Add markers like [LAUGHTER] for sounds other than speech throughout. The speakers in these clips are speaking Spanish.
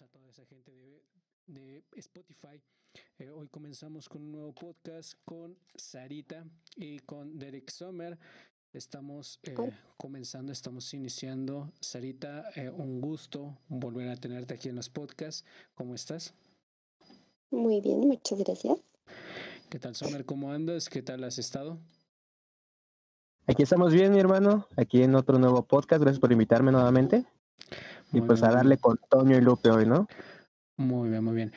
a toda esa gente de, Spotify. Eh, hoy comenzamos con un nuevo podcast con Sarita y con Derek Sommer. Estamos eh, comenzando, estamos iniciando. Sarita, eh, un gusto volver a tenerte aquí en los podcasts. ¿Cómo estás? Muy bien, muchas gracias. ¿Qué tal, Sommer? ¿Cómo andas? ¿Qué tal has estado? Aquí estamos bien, mi hermano. Aquí en otro nuevo podcast. Gracias por invitarme nuevamente y pues a darle con Toño y Lupe hoy, ¿no? Muy bien, muy bien.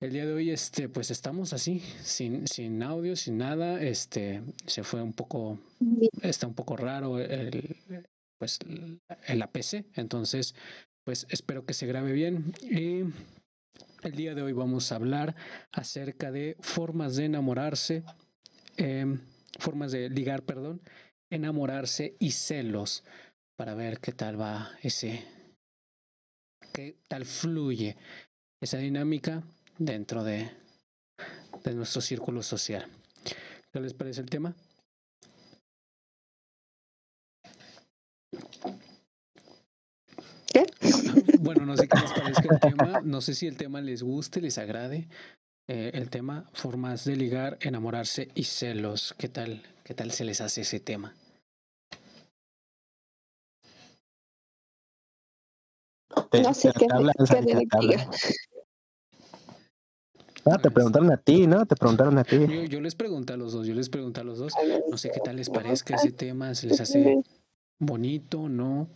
El día de hoy, este, pues estamos así, sin, sin audio, sin nada. Este, se fue un poco, está un poco raro el, pues, el APC. Entonces, pues espero que se grabe bien. Y el día de hoy vamos a hablar acerca de formas de enamorarse, em, formas de ligar, perdón, enamorarse y celos, para ver qué tal va ese, qué tal fluye esa dinámica dentro de, de nuestro círculo social. ¿Qué les parece el tema? ¿Qué? [LAUGHS] Bueno, no sé qué les parezca el tema, no sé si el tema les guste, les agrade. Eh, el tema, formas de ligar, enamorarse y celos. ¿Qué tal, qué tal se les hace ese tema? Te, no sé qué, Ah, te preguntaron a ti, ¿no? Te preguntaron a ti. Yo, les pregunté a los dos, yo les pregunté a los dos. No sé qué tal les parezca ese tema, se les hace bonito, ¿no?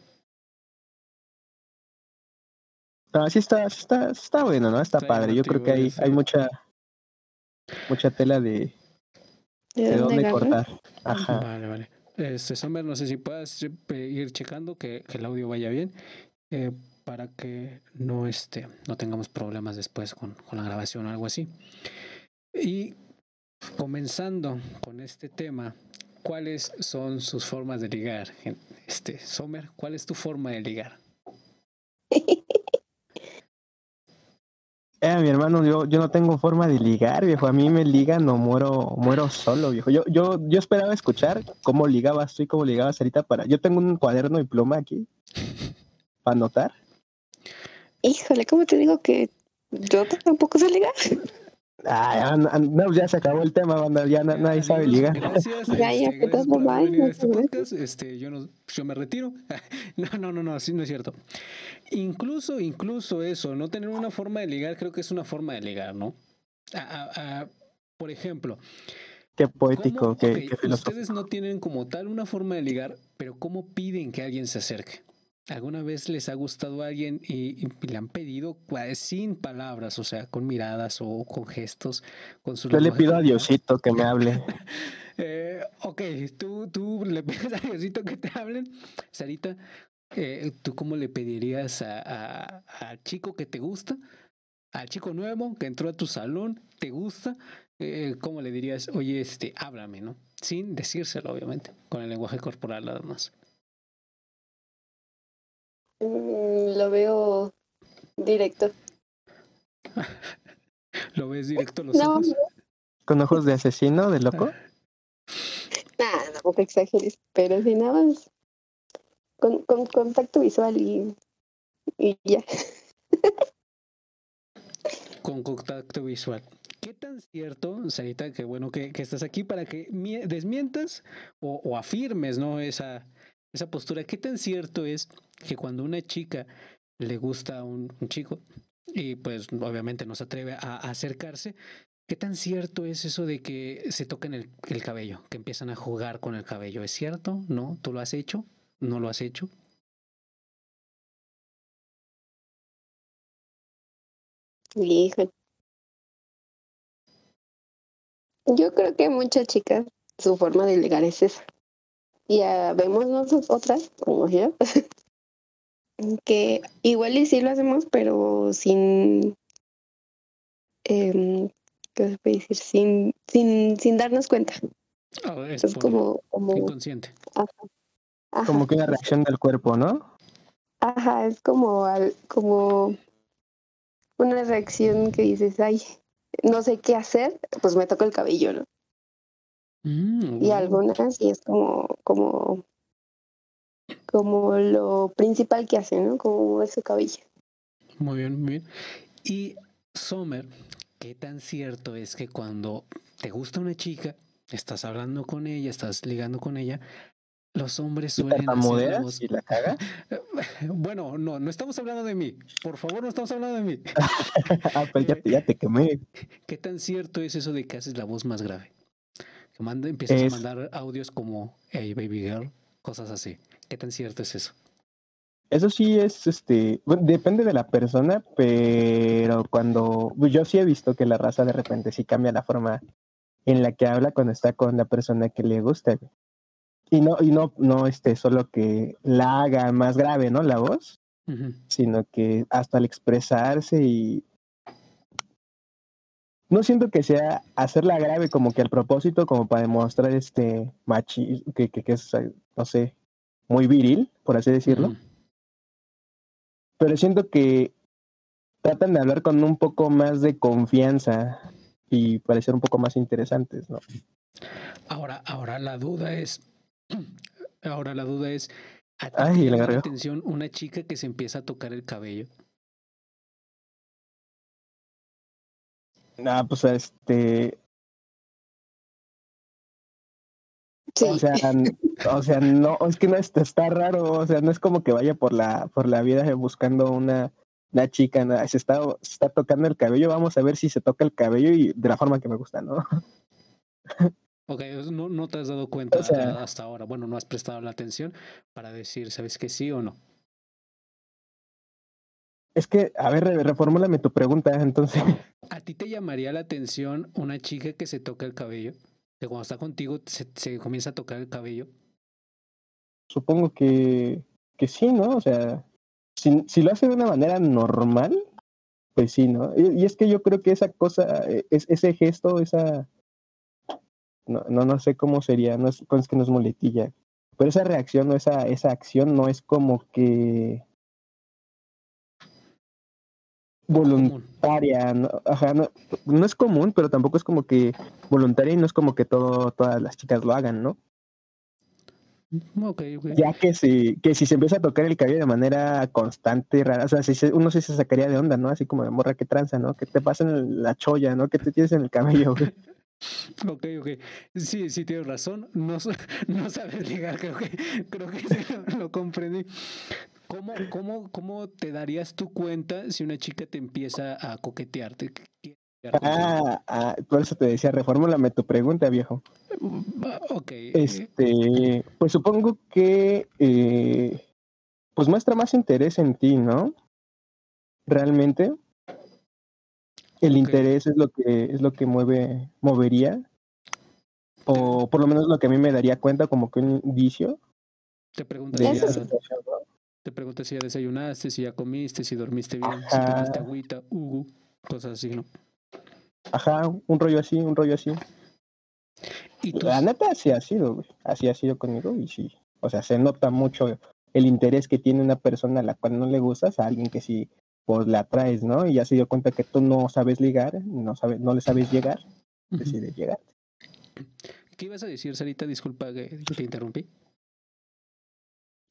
Ah, sí está, está, está bueno, ¿no? Está, padre. Yo creo que hay, hay mucha, mucha tela de, de, dónde cortar. Ajá. Vale, vale. Este, Sommer, no sé si puedas eh, ir checando que, que el audio vaya bien. Eh, para que no, este, no tengamos problemas después con, la grabación o algo así. Y comenzando con este tema, ¿cuáles son sus formas de ligar? Este, Sommer, ¿cuál es tu forma de ligar? [LAUGHS] Eh, mi hermano, yo, yo no tengo forma de ligar, viejo. A mí me ligan o muero, muero solo, viejo. Yo, yo, yo esperaba escuchar cómo ligabas tú y cómo ligabas ahorita para. Yo tengo un cuaderno y pluma aquí para anotar. Híjole, ¿cómo te digo que yo tampoco sé ligar? Ah, no, ya se acabó el tema, banda, ya nadie sabe ligar. Gracias, ya, ya, este, gracias por venir a este podcast. Este, yo, no, yo me retiro. [LAUGHS] No, no, no, no, así no es cierto. Incluso, incluso eso, no tener una forma de ligar, creo que es una forma de ligar, ¿no? por ejemplo. Qué poético, qué, qué Ustedes no tienen como tal una forma de ligar, pero ¿cómo piden que alguien se acerque? ¿Alguna vez les ha gustado a alguien y, le han pedido sin palabras, o sea, con miradas o con gestos? Con su Yo le pido a Diosito que me hable. [LAUGHS] eh, ok, ¿tú, tú le [LAUGHS] pides a Diosito que te hablen. Sarita, eh, ¿tú cómo le pedirías al chico que te gusta? Al chico nuevo que entró a tu salón, ¿te gusta? Eh, ¿Cómo le dirías, oye, este, háblame, ¿no? Sin decírselo, obviamente, con el lenguaje corporal nada más. Mm, lo veo directo. [LAUGHS] ¿Lo ves directo los ojos? ¿Con ojos de asesino, de loco? [LAUGHS] Nada, no te exageres, pero si nada más con, con contacto visual y, y ya. [LAUGHS] con contacto visual. ¿Qué tan cierto, Sarita, que bueno que, que estás aquí para que desmientas o, o afirmes, ¿no? Esa, esa postura. ¿Qué tan cierto es que cuando una chica le gusta a un, chico y pues obviamente no se atreve a, acercarse, ¿qué tan cierto es eso de que se toquen el, el, cabello, que empiezan a jugar con el cabello? ¿Es cierto? ¿No? ¿Tú lo has hecho? ¿No lo has hecho? Yo creo que muchas chicas, su forma de ligar es esa ya vemos nosotras, como yo, [LAUGHS] que igual y sí lo hacemos, pero sin, eh, ¿qué se puede decir? Sin, sin, sin darnos cuenta. Oh, es, como, como inconsciente. Como que una reacción del cuerpo, ¿no? Ajá, es como, al, como una reacción que dices, ay, no sé qué hacer, pues me toco el cabello, ¿no? Mm, y algunas sí es como, como, como lo principal que hacen, ¿no? Como ese cabello. Muy bien, muy bien. Y Sommer, ¿qué tan cierto es que cuando te gusta una chica, estás hablando con ella, estás ligando con ella, los hombres suelen hacer la voz... y la caga? [LAUGHS] Bueno, no, no estamos hablando de mí. Por favor, no estamos hablando de mí. [LAUGHS] ah, pues ya te quemé. [LAUGHS] ¿Qué tan cierto es eso de que haces la voz más grave? Empiezas Es- a mandar audios como Hey baby girl, cosas así. ¿Qué tan cierto es eso? Eso sí es, este, bueno, depende de la persona, pero cuando, pues yo sí he visto que la raza de repente sí cambia la forma en la que habla cuando está con la persona que le gusta. Y no, y no, no, este, solo que la haga más grave, ¿no? La voz, sino que hasta al expresarse y no siento que sea hacerla grave como que al propósito, como para demostrar este machismo, que, que, que es, eh, no sé, muy viril, por así decirlo pero siento que tratan de hablar con un poco más de confianza y parecer un poco más interesantes, ¿no? Ahora, ahora la duda es, [CLEARS THROAT] ahora la duda es, ¿a ti Ay, la atención una chica que se empieza a tocar el cabello? Ah, pues este, Sí. o sea, o sea, no, es que no está, está raro, o sea, no es como que vaya por la, por la vida buscando una, una chica, ¿no? se está, se está tocando el cabello, vamos a ver si se toca el cabello y de la forma que me gusta, ¿no? Ok, no, no te has dado cuenta sea- hasta ahora. Bueno, no has prestado la atención para decir, ¿sabes que sí o no? Es que, a ver, re- reformúlame tu pregunta, entonces. ¿A ti te llamaría la atención una chica que se toca el cabello? Que cuando está contigo se, se comienza a tocar el cabello. Supongo que, que sí, ¿no? O sea, si, si lo hace de una manera normal, pues sí, ¿no? Y, y es que yo creo que esa cosa, eh, es, ese gesto, esa... No, no, no sé cómo sería, no es, es que no es muletilla, pero esa reacción o esa, esa acción no es como que. Voluntaria, ¿no? Ajá, no, no es común, pero tampoco es como que voluntaria y no es como que todo, todas las chicas lo hagan, ¿no? Ok, ok. ya que si, que si se empieza a tocar el cabello de manera constante y rara, o sea, si se- uno sí se sacaría de onda, ¿no? Así como de morra que tranza, ¿no? Que te pasa en la cholla, ¿no? Que te tienes en el cabello, güey. [LAUGHS] Ok, ok. Sí, sí, tienes razón. No, [LAUGHS] no sabes ligar, creo que, creo que [LAUGHS] lo comprendí. ¿Cómo, cómo, ¿Cómo te darías tu cuenta si una chica te empieza a coquetearte? Ah, ah, por eso te decía, reformúlame tu pregunta, viejo. Va, Ok. Este, pues supongo que, eh, pues muestra más interés en ti, ¿no? Realmente. El interés es lo que, es lo que mueve, movería. O por lo menos lo que a mí me daría cuenta como que un indicio Te si Eso sí. Te pregunto si ya desayunaste, si ya comiste, si dormiste bien, si tomaste agüita, ugu, cosas así, ¿no? Ajá, un rollo así, un rollo así. Y tú, La neta así ha sido, güey. Así ha sido conmigo y sí. O sea, se nota mucho el interés que tiene una persona a la cual no le gustas a alguien que sí, pues la atraes, ¿no? Y ya se dio cuenta que tú no sabes ligar, no sabes, no le sabes llegar, Ujú. decide llegar. ¿qué ibas a decir, Sarita? Disculpa que te interrumpí.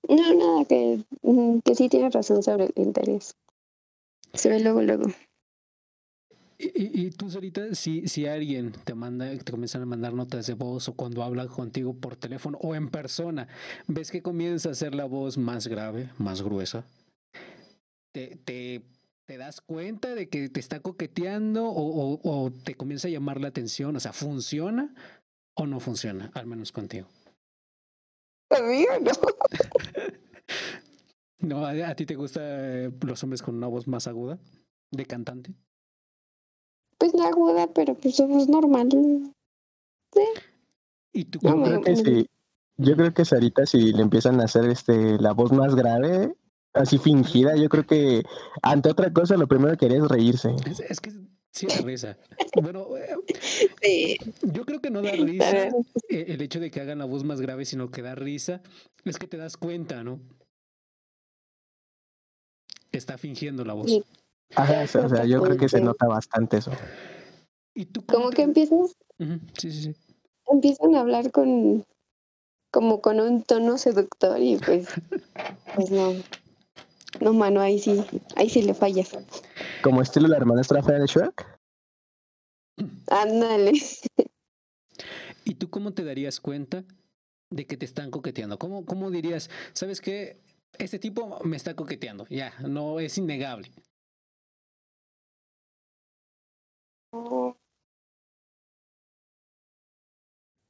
No, nada, que, mm, que sí tienes razón sobre el interés. Se ve luego, luego. Y, y- tú, Sarita, si, si alguien te manda, te comienzan a mandar notas de voz o cuando habla contigo por teléfono o en persona, ves que comienza a hacer la voz más grave, más gruesa, te, te, te das cuenta de que te está coqueteando o, o- o te comienza a llamar la atención, o sea, ¿funciona o no funciona? Al menos contigo. No. [LAUGHS] ¿No? ¿A, a ti te gustan los hombres con una voz más aguda? ¿De cantante? Pues no aguda, pero pues es normal. ¿Y tú Yo creo que sí. Yo creo que Sarita, si le empiezan a hacer este la voz más grave, así fingida, yo creo que ante otra cosa lo primero que haría es reírse. Es, es que sí da risa. Bueno, eh, Sí. yo creo que no da risa eh, el hecho de que hagan la voz más grave, sino que da risa, es que te das cuenta, ¿no? Está fingiendo la voz. Sí. Ajá, o sea, o sea, yo creo que se nota bastante eso. ¿Y tú cómo Como te- que empiezas, Sí, sí, sí. empiezan a hablar con como con un tono seductor y pues, [LAUGHS] pues no. No, mano, ahí sí, ahí sí le fallas. Como estilo la hermanastra fea de Shrek. Ándale. ¿Y tú cómo te darías cuenta de que te están coqueteando? ¿Cómo, cómo dirías, sabes qué? Este tipo me está coqueteando, ya, no es innegable.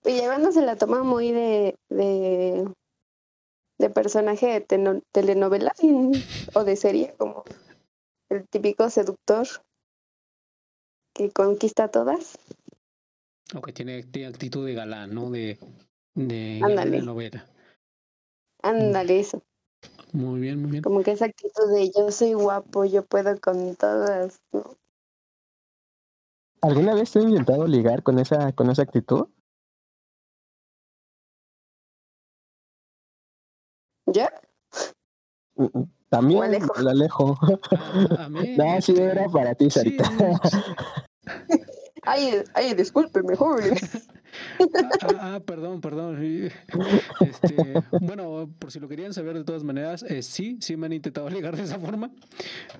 Y llevando se la toma muy de, de, de personaje de teno- telenovela o de serie, como el típico seductor que conquista a todas. O que tiene, tiene actitud de galán, ¿no? De, de, Ándale. de novela. Ándale, eso. Muy bien, muy bien. Como que esa actitud de yo soy guapo, yo puedo con todas. ¿no? ¿Alguna vez te has intentado ligar con esa, con esa actitud? ¿Ya? Mm, mm, También Alejo. el Alejo. No, sí era para ti, sí, Sarita. [LAUGHS] Ay, ay, discúlpeme, joven. Ah, ah, perdón, perdón. sí. Este, bueno, por si lo querían saber de todas maneras, eh, sí, sí me han intentado [LAUGHS] ligar de esa forma,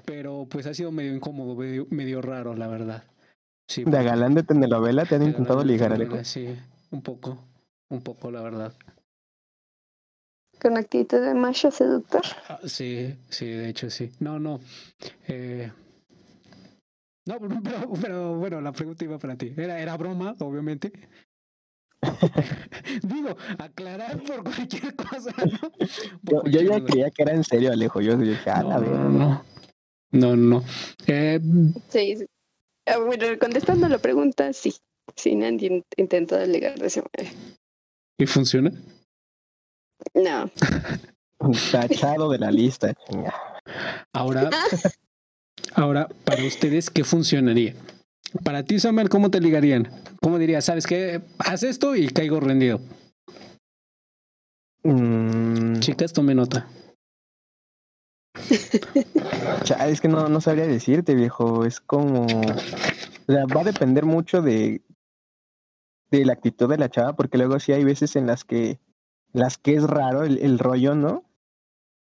pero pues ha sido medio incómodo, medio, medio raro, la verdad. Sí, De galán de telenovela te han intentado ligar, Alejo. Sí, un poco, un poco, la verdad. Con actitud de macho seductor. Ah, sí, sí, de hecho sí. No, no. eh, no, [LAUGHS] pero, pero bueno, la pregunta iba para ti. Era, era broma, obviamente. [LAUGHS] Digo, aclarar por cualquier cosa. ¿no? [LAUGHS] Por Yo, yo ya duda. creía que era en serio, Alejo. Yo dije, ah, la No, verga. no, no. No, no. Eh, Sí. sí. Ah, Bueno, contestando la pregunta, sí. Sí, me han in- intentado ligar de esa manera. ¿Y funciona? No. Tachado de la lista. chinga. Ahora, [LAUGHS] ahora, para ustedes, ¿qué funcionaría? Para ti, Samuel, ¿cómo te ligarían? ¿Cómo dirías? ¿Sabes qué? Haz esto y caigo rendido. Mm, Chicas, tome nota. [LAUGHS] es que no, no sabría decirte, viejo. Es como. O sea, va a depender mucho de, de la actitud de la chava, porque luego sí hay veces en las que, las que es raro el, el rollo, ¿no?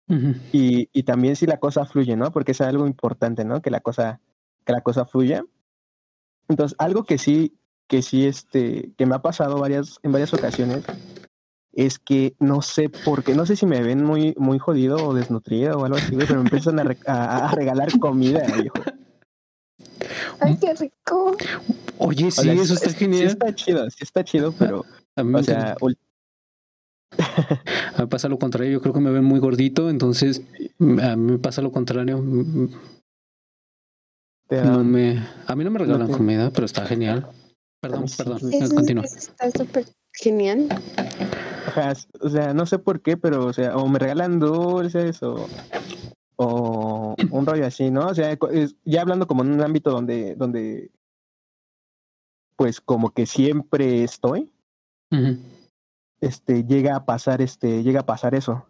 Ujú. Y, y también si la cosa fluye, ¿no? Porque es algo importante, ¿no? Que la cosa, que la cosa fluya. Entonces, algo que sí, que sí, este, que me ha pasado varias, en varias ocasiones, es que no sé por qué, no sé si me ven muy, muy jodido o desnutrido o algo así, pero me empiezan a, re- a, a regalar comida, viejo. Ay, qué rico. Oye, O sí, sea, eso está sí genial. está chido, sí está chido, pero, o sea, A mí me pasa lo contrario. Yo creo que me ven muy gordito, entonces mm, a mí me pasa lo contrario. Mm, No me, a mí no me regalan te- comida, pero está genial. Perdón, mí sí. perdón. Eso, Continúa. eso está súper genial. Ajá, o sea, no sé por qué, pero, o sea, o me regalan dulces o, o un rollo así, ¿no? O sea, es- ya hablando como en un ámbito donde, donde, pues como que siempre estoy, Ujú. Este, llega a pasar, este, llega a pasar eso.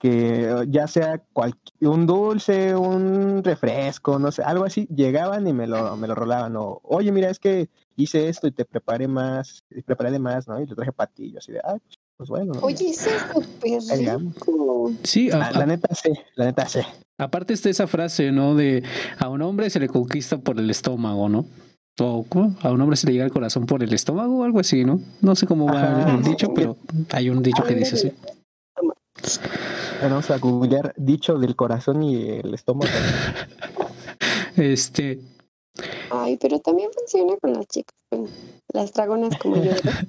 Que eh, ya sea cual- un dulce, un refresco, no sé, algo así, llegaban y me lo, me lo rolaban. O, oye, mira, es que hice esto y te preparé más, y preparé de más, ¿no? Y lo traje para ti, yo así de, ay, pues, pues bueno. ¿no? Oye, es rico. Sí, a- Ah, la neta sí, la neta sí. Aparte está esa frase, ¿no? De a un hombre se le conquista por el estómago, ¿no? O a un hombre se le llega el corazón por el estómago o algo así, ¿no? No sé cómo va Ajá. el dicho, pero hay un dicho que dice así. Vamos a googlear dicho del corazón y el estómago. [LAUGHS] Este, Ay, pero también funciona con las chicas, las dragonas como yo. ¿verdad?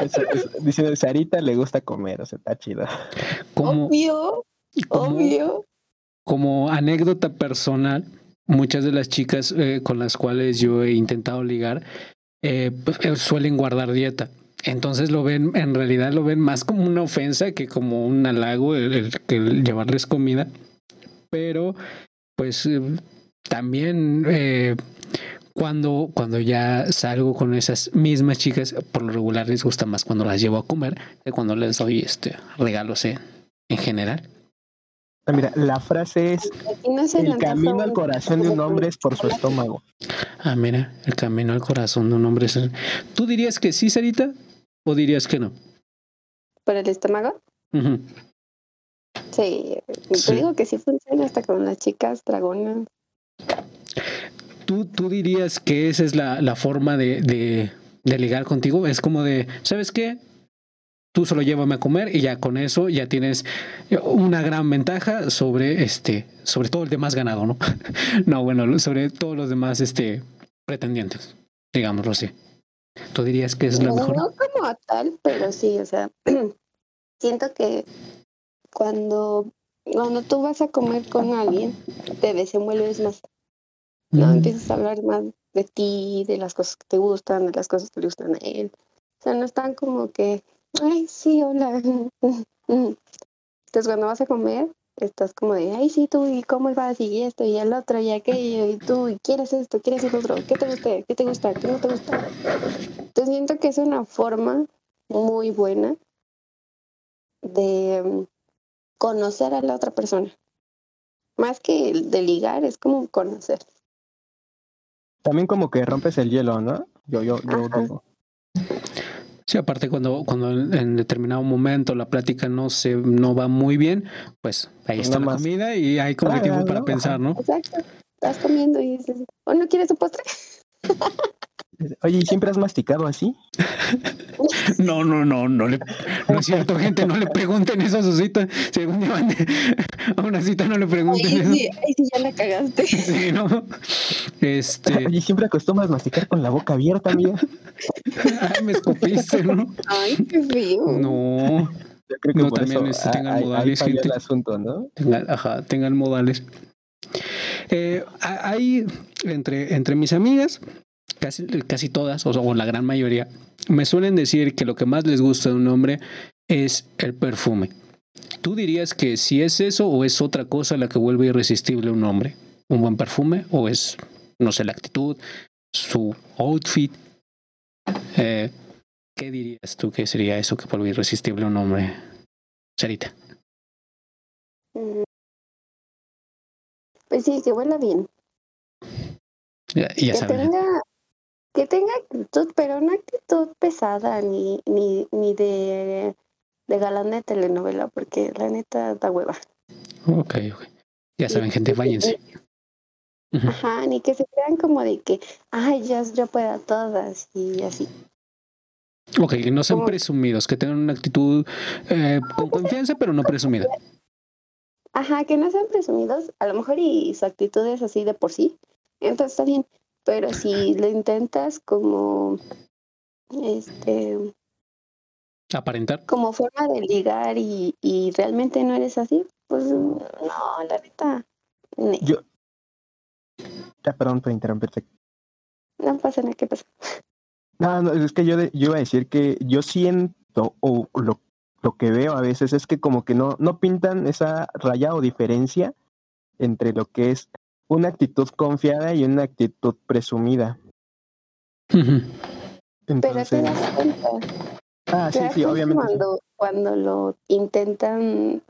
Es- es- Dice, Sarita le gusta comer, o sea, está chido. como, Obvio, como, obvio. como anécdota personal, muchas de las chicas eh, con las cuales yo he intentado ligar eh, eh, suelen guardar dieta. Entonces lo ven, en realidad lo ven más como una ofensa que como un halago el, llevarles comida. Pero, pues eh, también eh, cuando, cuando ya salgo con esas mismas chicas, por lo regular les gusta más cuando las llevo a comer que cuando les doy este regalos en general. Mira, la frase es, no el camino al corazón de un hombre es por su estómago. Ah, mira, el camino al corazón de un hombre. es ¿Tú dirías que sí, Sarita? ¿O dirías que no? ¿Por el estómago? Sí, Te digo que sí funciona hasta con las chicas dragonas. ¿Tú, tú dirías que esa es la, la forma de, de, de ligar contigo? Es como de, ¿sabes qué? Tú solo llévame a comer y ya con eso ya tienes una gran ventaja sobre este, sobre todo el demás ganado, ¿no? [LAUGHS] no, bueno, sobre todos los demás este pretendientes, digámoslo así. ¿Tú dirías que es la mejor? No como tal, pero sí, o sea, [CLEARS THROAT] siento que cuando, cuando tú vas a comer con alguien, te desenvuelves más. No Mm, empiezas a hablar más de ti, de las cosas que te gustan, de las cosas que le gustan a él. O sea, no están como que, ay, sí, hola. [LAUGHS] Entonces, cuando vas a comer, estás como de, ay, sí, tú, y cómo vas, y esto, y el otro, y aquello, y tú, y quieres esto, quieres el otro, ¿qué te gusta? ¿Qué te gusta? ¿Qué no te gusta? Entonces, siento que es una forma muy buena de mm, conocer a la otra persona. Más que de ligar, es como conocer. También como que rompes el hielo, ¿no? Yo, yo, yo. Sí, aparte cuando, cuando en determinado momento la plática no se no va muy bien, pues ahí está nada la más. comida y hay como Ah, tiempo ¿no? para pensar, ¿no? Exacto. Estás comiendo y dices, ¿o no quieres un postre? [LAUGHS] Oye, ¿y siempre has masticado así? [LAUGHS] No, no, no, no le, no es cierto, gente, no le pregunten eso a su cita. Día van a una cita, no le pregunten Ay, eso. sí, ay, sí, ya la cagaste. [LAUGHS] Sí, ¿no? Este, Oye, ¿siempre acostumbras masticar con la boca abierta, amiga? ah, me escupiste, ¿no? Ay, qué feo. No, Yo creo que No, por también, eso este, tengan ahí- ahí modales, gente. el asunto, ¿no? tengan, ajá, tengan modales. Eh, hay entre, entre mis amigas, casi, casi todas, o, o la gran mayoría, me suelen decir que lo que más les gusta de un hombre es el perfume. ¿Tú dirías que si es eso o es otra cosa la que vuelve irresistible a un hombre? ¿Un buen perfume o es, no sé, la actitud, su outfit? Eh, ¿Qué dirías tú que sería eso que vuelve irresistible a un hombre? Sarita. Mm. Pues sí, que huela bien. Ya, ya que saben. tenga, que tenga actitud, pero no actitud pesada ni, ni, ni de, de galán de telenovela, porque la neta da hueva. Ok, ok. Ya saben, gente, váyanse. Ajá, ni que se crean como de que, ay, ya yo puedo a todas y así. Ok, que no sean presumidos, que tengan una actitud eh, con confianza, pero no presumida. Ajá, que no sean presumidos, a lo mejor y su actitud es así de por sí, entonces está bien, pero si lo intentas como, este, Aparentar. como forma de ligar y, y realmente no eres así, pues no, la neta, ne, Yo. Ya, perdón por interrumpirte. no pasa nada, ¿qué pasa? No, no, es que yo, de- yo iba a decir que yo siento, o lo, lo que veo a veces es que como que no, no pintan esa raya o diferencia entre lo que es una actitud confiada y una actitud presumida. Ujú. Pero te Entonces, das cuenta, ah, sí, sí, obviamente. sí. cuando, cuando lo intentan,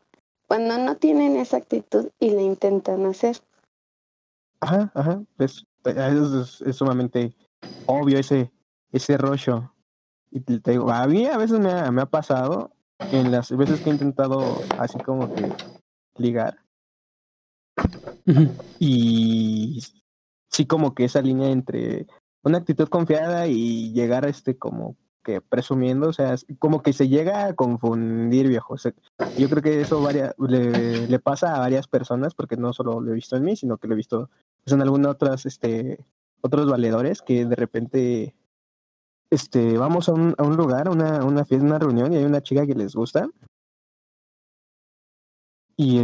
cuando no tienen esa actitud y lo intentan hacer. Ajá, ajá, eso es, es sumamente obvio ese, ese rollo. Y te te digo, a mí a veces me ha, me ha pasado, en las veces que he intentado así como que ligar, Y sí como que esa línea entre una actitud confiada y llegar este como que presumiendo, o sea, es como que se llega a confundir, viejo. Yo creo que eso varia- le, pasa a varias personas, porque no solo lo he visto en mí, sino que lo he visto pues, en algunas otras, este, otros valedores que de repente este, vamos a un, lugar, a una, una fiesta, una reunión, y hay una chica que les gusta. Y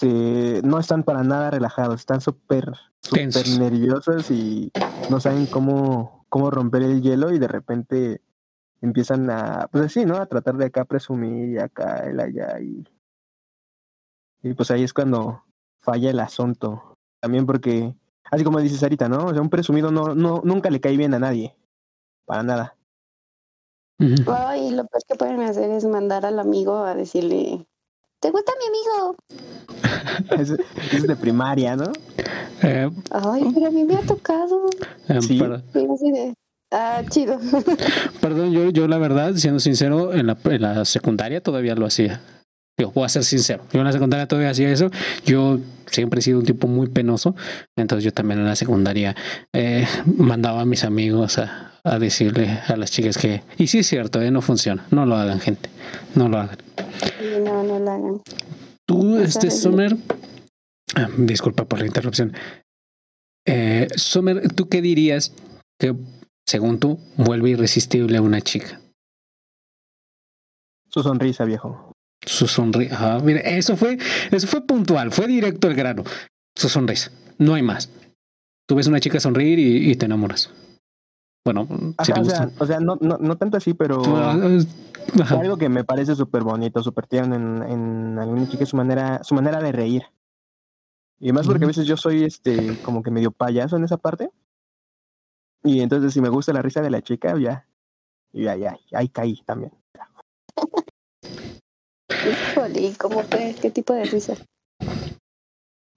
este no están para nada relajados, están súper, Tensos. nerviosos y no saben cómo, cómo romper el hielo y de repente empiezan a, pues así, ¿no? A tratar de acá presumir y acá, el allá y, y pues ahí es cuando falla el asunto. También porque, así como dices ahorita, ¿no? O sea, un presumido no, no, nunca le cae bien a nadie, para nada. Ay, lo peor que pueden hacer es mandar al amigo a decirle, ¿te gusta mi amigo? [LAUGHS] Es, es de primaria, ¿no? Eh, Ay, pero a mí me ha tocado. eh, Sí. ah, chido. [LAUGHS] perdón, yo, yo la verdad, siendo sincero, en la, en la secundaria todavía lo hacía. Yo voy a ser sincero. Yo en la secundaria todavía hacía eso. Yo siempre he sido un tipo muy penoso. Entonces yo también en la secundaria eh, mandaba a mis amigos a, a, decirle a las chicas que... Y sí es cierto, eh, no funciona. No lo hagan, gente. No lo hagan. No, no lo hagan. Tú, este Summer... Ah, disculpa por la interrupción. Eh, Summer, ¿tú qué dirías que, según tú, vuelve irresistible a una chica? Su sonrisa, viejo. Su sonrisa. Ah, mira, eso fue, eso fue puntual, fue directo al grano. Su sonrisa. No hay más. Tú ves a una chica sonreír y, y te enamoras. Bueno, Ajá, si te o, gusta. sea, o sea, no, no, no tanto así, pero Ajá. algo que me parece súper bonito, súper tierno en, en alguna chica es su manera, su manera de reír. Y más porque a veces yo soy este como que medio payaso en esa parte. Y entonces si me gusta la risa de la chica, ya, ya, ya, ahí caí también. Híjole, ¿y cómo fue? ¿Qué tipo de risa?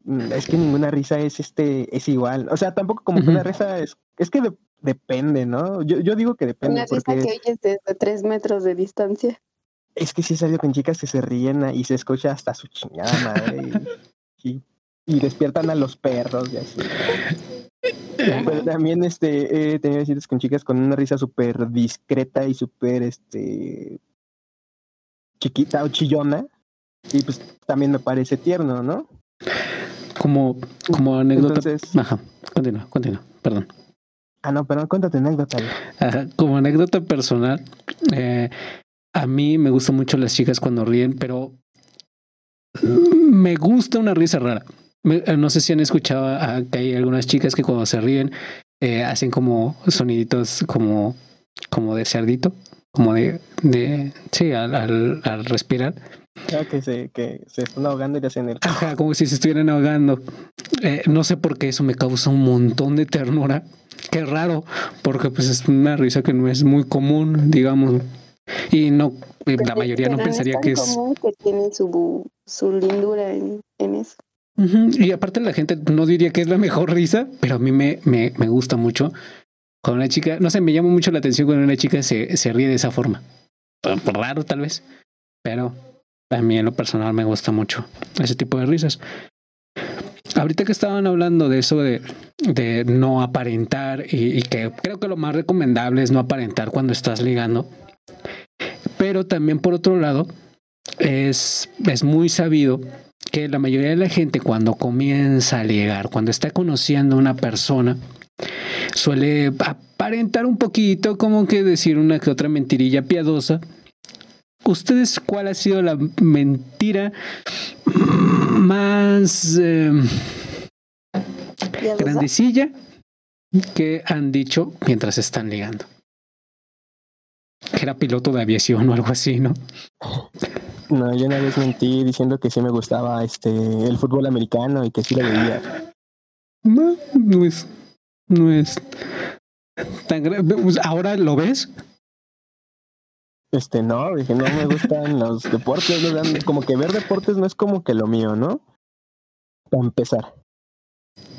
Mm, Es que ninguna risa es este, es igual. O sea, tampoco como que una risa es, es que de- depende, ¿no? Yo, yo digo que depende, Una risa porque que oyes desde tres metros de distancia. es que sí he salido con chicas que se ríen y se escucha hasta su chingada madre y, y, y despiertan a los perros y así. Pero también este, he tenido citas con chicas con una risa súper discreta y súper este chiquita o chillona. Y pues también me parece tierno, ¿no? Como, como anécdota. Entonces, Ajá. Continúa, continúa. Perdón. Ah, no, pero cuéntate anécdota. Como anécdota personal, eh, a mí me gustan mucho las chicas cuando ríen, pero me gusta una risa rara. Eh, no sé si han escuchado que hay algunas chicas que cuando se ríen eh, hacen como soniditos como, como de cerdito, como de, de sí, al, al respirar. Ah, que se, que se están ahogando y le hacen el Ajá, como si se estuvieran ahogando. Eh, no sé por qué eso me causa un montón de ternura. Qué raro, porque pues es una risa que no es muy común, digamos. Y no, eh, la Pero- mayoría no pensaría tan que es. común que tiene su, su lindura en, en eso. Y aparte la gente no diría que es la mejor risa, pero a mí me, me, me gusta mucho. Cuando una chica, no sé, me llama mucho la atención cuando una chica se, se ríe de esa forma. Raro tal vez, pero a mí en lo personal me gusta mucho ese tipo de risas. Ahorita que estaban hablando de eso de, de no aparentar y, que creo que lo más recomendable es no aparentar cuando estás ligando. Pero también por otro lado, es, es muy sabido que la mayoría de la gente cuando comienza a ligar, cuando está conociendo a una persona, suele aparentar un poquito, como que decir una que otra mentirilla piadosa. ¿Ustedes cuál ha sido la mentira más eh, ¿Piadosa? grandecilla que han dicho mientras están ligando? Que era piloto de aviación o algo así, ¿no? No, yo una vez mentí diciendo que sí me gustaba este el fútbol americano y que sí lo veía. No, no es, no es tan grave. Ahora lo ves. Este, no, dije, no me gustan [LAUGHS] los deportes, no, como que ver deportes no es como que lo mío, ¿no? Para empezar.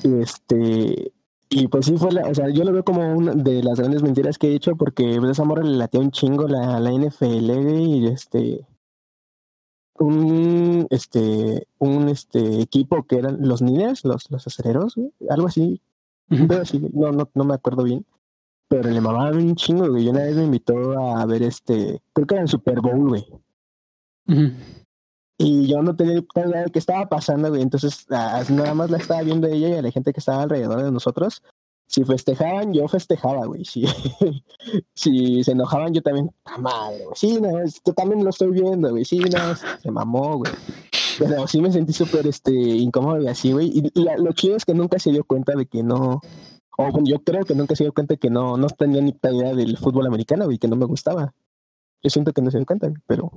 Este, y pues sí fue la, o sea, yo lo veo como una de las grandes mentiras que he hecho porque pues, esa morra le latía un chingo la, la NFL y este, un, este, un, este, equipo que eran los Niners, los, los acereros, güey, algo así, Ujú. pero sí, no, no, no me acuerdo bien. Pero le mamaban un chingo, güey. Y una vez me invitó a ver este, creo que era el Super Bowl, güey. Y yo no tenía idea de qué estaba pasando, güey. Entonces, ah, nada más la estaba viendo ella y a la gente que estaba alrededor de nosotros. Si festejaban, yo festejaba, güey. Si, [LAUGHS] si se enojaban, yo también, ¡ta madre, güey! Sí, no, yo también lo estoy viendo, güey. Sí, no, se mamó, güey. Pero sí me sentí súper este, incómodo y así, güey. Y, y lo chido es que nunca se dio cuenta de que no. O yo creo que nunca se dio cuenta que no, no tenía ni idea del fútbol americano, güey, que no me gustaba. Yo siento que no se dio cuenta, pero.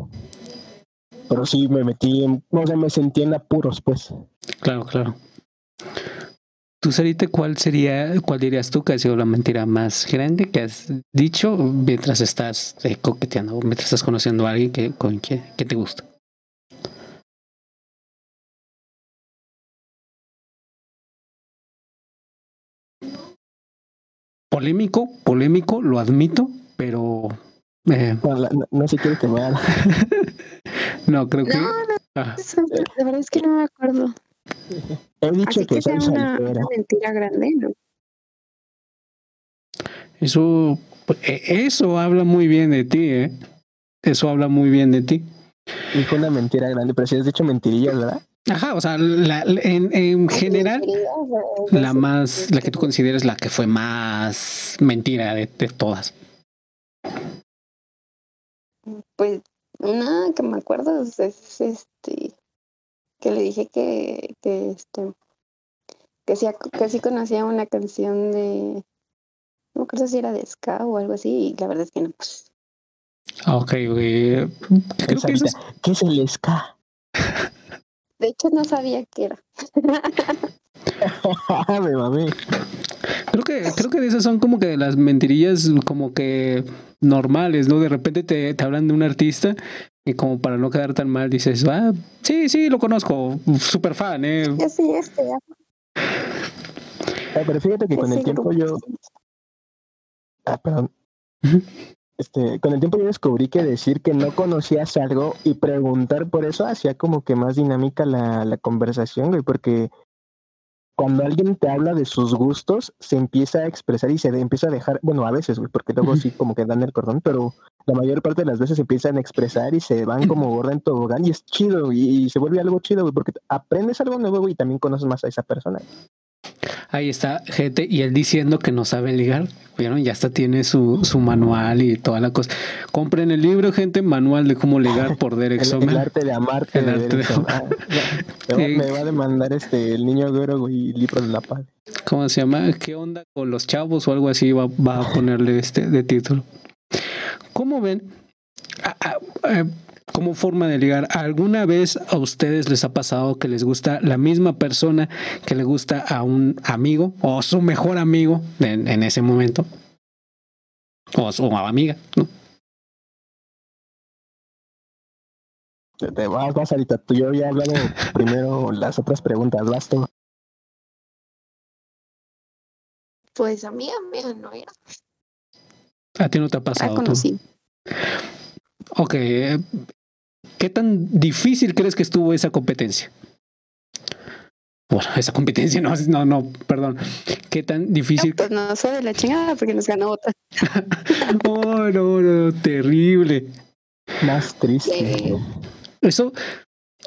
Pero sí me metí, en, o sea, me sentí en apuros, pues. Claro, claro. Tú, Sarita, ¿cuál sería, cuál dirías tú que ha sido la mentira más grande que has dicho mientras estás eh, coqueteando, o mientras estás conociendo a alguien que, con quien que te gusta? Polémico, polémico, lo admito, pero eh, No, no, no se quiere quemar. [LAUGHS] no creo que No, no, Ah, La verdad es que no me acuerdo. He dicho Así que que sea una mentira grande, ¿no? Eso, pues, e- eso habla muy bien de ti, ¿eh? Eso habla muy bien de ti. Dijo una mentira grande, pero si has dicho mentirillas, ¿verdad? Ajá, o sea, la- en, en general, la más, la que tú consideres la que fue más mentira de, de todas. Pues una que me acuerdo es, es, este que le dije que, que este que sí, que sí conocía una canción de no acuerdo si era de ska o algo así y la verdad es que no Ah, Ok. Creo que eso es- ¿Qué es el ska? [LAUGHS] de hecho no sabía qué era [LAUGHS] Me mamé. Creo que, creo que esas son como que las mentirillas como que normales, ¿no? De repente te, te hablan de un artista y como para no quedar tan mal dices, ah, sí, sí, lo conozco, súper fan, ¿eh? ya sí este pero fíjate que con el tiempo grupo, yo. Ah, perdón. Este, con el tiempo yo descubrí que decir que no conocías algo y preguntar por eso hacía como que más dinámica la, la conversación, güey, porque cuando alguien te habla de sus gustos, se empieza a expresar y se de- empieza a dejar, bueno, a veces, güey, porque luego sí como que dan el cordón, pero la mayor parte de las veces se empiezan a expresar y se van como gorda en tobogán y es chido y, y se vuelve algo chido, güey, porque aprendes algo nuevo güey, y también conoces más a esa persona. Ahí está, gente, y él diciendo que no sabe ligar, vieron, ya hasta tiene su, su manual y toda la cosa. Compren el libro, gente, manual de cómo ligar por [LAUGHS] Derek El, arte de amarte El de arte de ya. me, va, Sí. me va a demandar este el niño güero y libro de la paz. ¿Cómo se llama? ¿Qué onda con los chavos o algo así? Va, va a ponerle este de título. ¿Cómo ven? Ah, ah, eh, como forma de ligar, ¿alguna vez a ustedes les ha pasado que les gusta la misma persona que le gusta a un amigo o su mejor amigo en, en ese momento? O su amiga, ¿no? Te, te vas, vas ahorita. Tú yo había hablado [LAUGHS] primero las otras preguntas, vas tú. pues amiga mía no era A ti no te ha la pasado. tú? conocí Ok. ¿Qué tan difícil crees que estuvo esa competencia? Bueno, esa competencia no, no, no, perdón. ¿Qué tan difícil? pues no fue de la chingada porque nos ganó otra [LAUGHS] Oh, no, no, terrible. Más triste. Eso,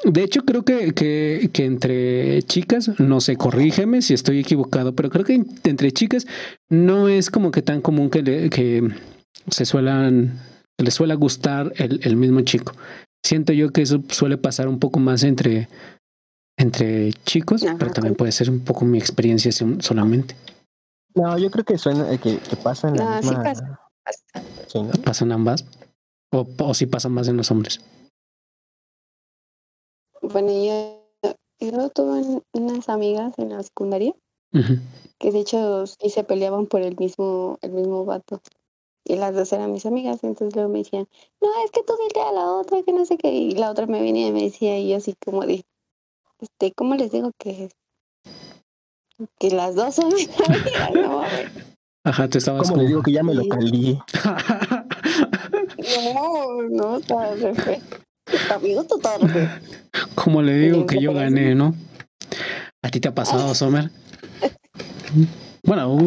de hecho, creo que, que, que entre chicas, no sé, corrígeme si estoy equivocado, pero creo que en- entre chicas no es como que tan común que, le, que se suelan, que les suele gustar el, el mismo chico. Siento yo que eso suele pasar un poco más entre, entre chicos, Ajá. pero también puede ser un poco mi experiencia solamente. No, yo creo que suena eh, que, que pasa en la No, sí misma. pasa. Sí, ¿no? ¿Pasan ambas? ¿O, o si pasan más en los hombres? bueno yo yo tuve un- unas amigas en la secundaria que de hecho sí se peleaban por el mismo el mismo vato y las dos eran mis amigas entonces luego me decían no es que tú dile a la otra que no sé qué y la otra me venía y me decía y yo así como de este cómo les digo que que las dos son mis [LAUGHS] amigas no. Ajá, tú estabas ¿Cómo como... le digo que ya me lo Sí. caldí? no no está re feo amigo feo. Como le digo que yo gané, ¿no? ¿A ti te ha pasado, [LAUGHS] Sommer? Bueno,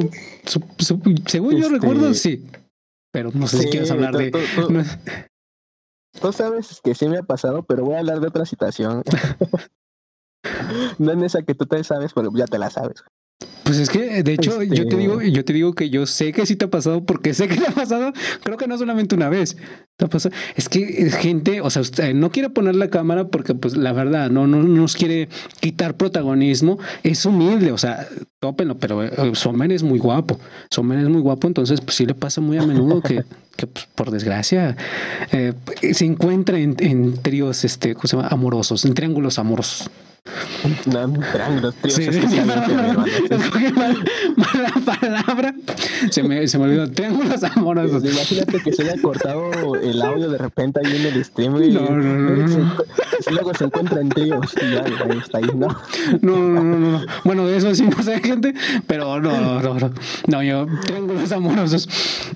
su- su- según yo Este- recuerdo, sí. Pero no sé si quieres hablar tú- de... tú- tú- no- Tú sabes que sí me ha pasado, pero voy a hablar de otra situación. [LAUGHS] no en esa que tú te sabes, pero ya te la sabes. Pues es que, de hecho, yo te Este- digo, yo te digo que yo sé que sí te ha pasado porque sé que te ha pasado, creo que no solamente una vez. Pasado. Es que eh, gente, o sea, usted no quiere poner la cámara porque, pues, la verdad, no, no nos quiere quitar protagonismo. Es humilde, o sea, tópenlo, pero eh, Sommer es muy guapo. Sommer es muy guapo, entonces, pues sí le pasa muy a menudo que, [LAUGHS] que pues, por desgracia, eh, se encuentra en, en tríos, este, ¿cómo se llama? Amorosos, en triángulos amorosos. No, triángulos, tíos, Sí, perdón, [LAUGHS] mal- mala palabra. Se me, se me olvidó. Triángulos amorosos. Imagínate que se haya cortado el [LAUGHS] audio de repente ahí en el stream y No, no, no, se- luego se encuentra en tríos y ya, ahí está ahí, ¿no? [LAUGHS] No, no, no, no, no. Bueno, de eso sí no sé, gente. Pero no, no, no. No, yo triángulos amorosos.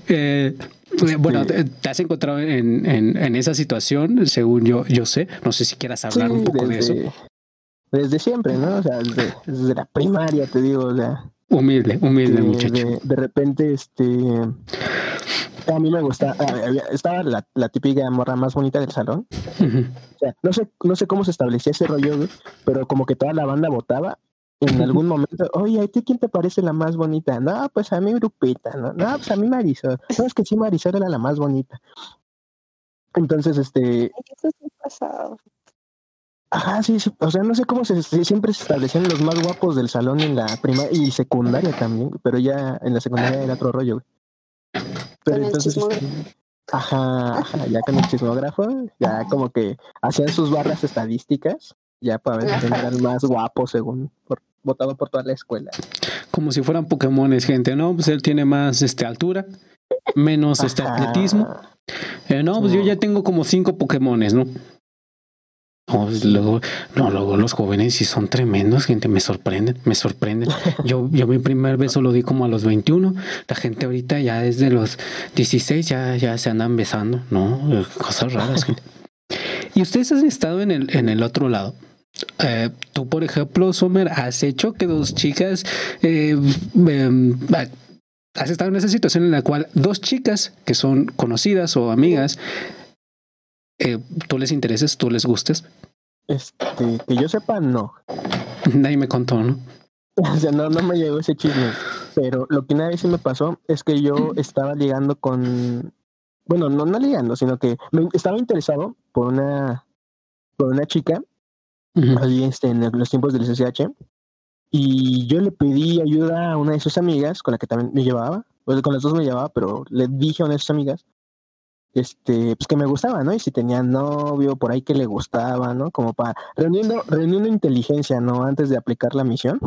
Eh, bueno, te, has encontrado en, en, en, esa situación, según yo, yo sé. No sé si quieras hablar un poco de eso. Desde siempre, ¿no? O sea, desde, desde, la primaria, te digo, o sea. Humilde, humilde, muchacho. De, repente, este. A mí me gusta, estaba la, la, típica morra más bonita del salón. O sea, no sé, no sé cómo se establecía ese rollo, pero como que toda la banda votaba en algún momento, oye, ¿a ti quién te parece la más bonita? No, pues a mí Grupita, ¿no? No, pues a mí Marisol. No, es que sí, Marisol era la más bonita. Entonces, este... Eso sí pasado. Ajá, sí, sí, o sea, no sé cómo se, siempre se establecían los más guapos del salón en la primaria y secundaria también, pero ya en la secundaria era otro rollo. Pero entonces, este, ajá, ajá, ya con el chismógrafo, ya como que hacían sus barras estadísticas, ya para ver quién era el más guapo según por, votado por toda la escuela. Como si fueran Pokémones, gente, ¿no? Pues él tiene más este altura, menos este atletismo. Eh, no, pues yo ya tengo como cinco Pokémones, ¿no? No, pues, luego, no, luego los jóvenes sí son tremendos, gente, me sorprenden, me sorprenden. [LAUGHS] Yo, yo mi primer beso lo di como a los 21, la gente ahorita ya desde los 16 ya, ya se andan besando, ¿no? Cosas raras, gente. Y ustedes han estado en el, en el otro lado. Eh, tú, por ejemplo, Sommer, has hecho que dos chicas, eh, em, has estado en esa situación en la cual dos chicas que son conocidas o amigas, eh, tú les intereses, tú les gustes. Este, que yo sepa, no. [LAUGHS] Nadie me contó, ¿no? [LAUGHS] O sea, no, no me llegó ese chisme. Pero lo que una vez sí me pasó es que yo [CLEARS THROAT] estaba ligando con. Bueno, no, no ligando, sino que me estaba interesado por una, por una chica ahí este, en los tiempos del SSH. Y yo le pedí ayuda a una de sus amigas, con la que también me llevaba, pues con las dos me llevaba, pero le dije a una de sus amigas, este, pues que me gustaba, ¿no? Y si tenía novio por ahí que le gustaba, ¿no? Como para reuniendo, reuniendo inteligencia, ¿no? Antes de aplicar la misión.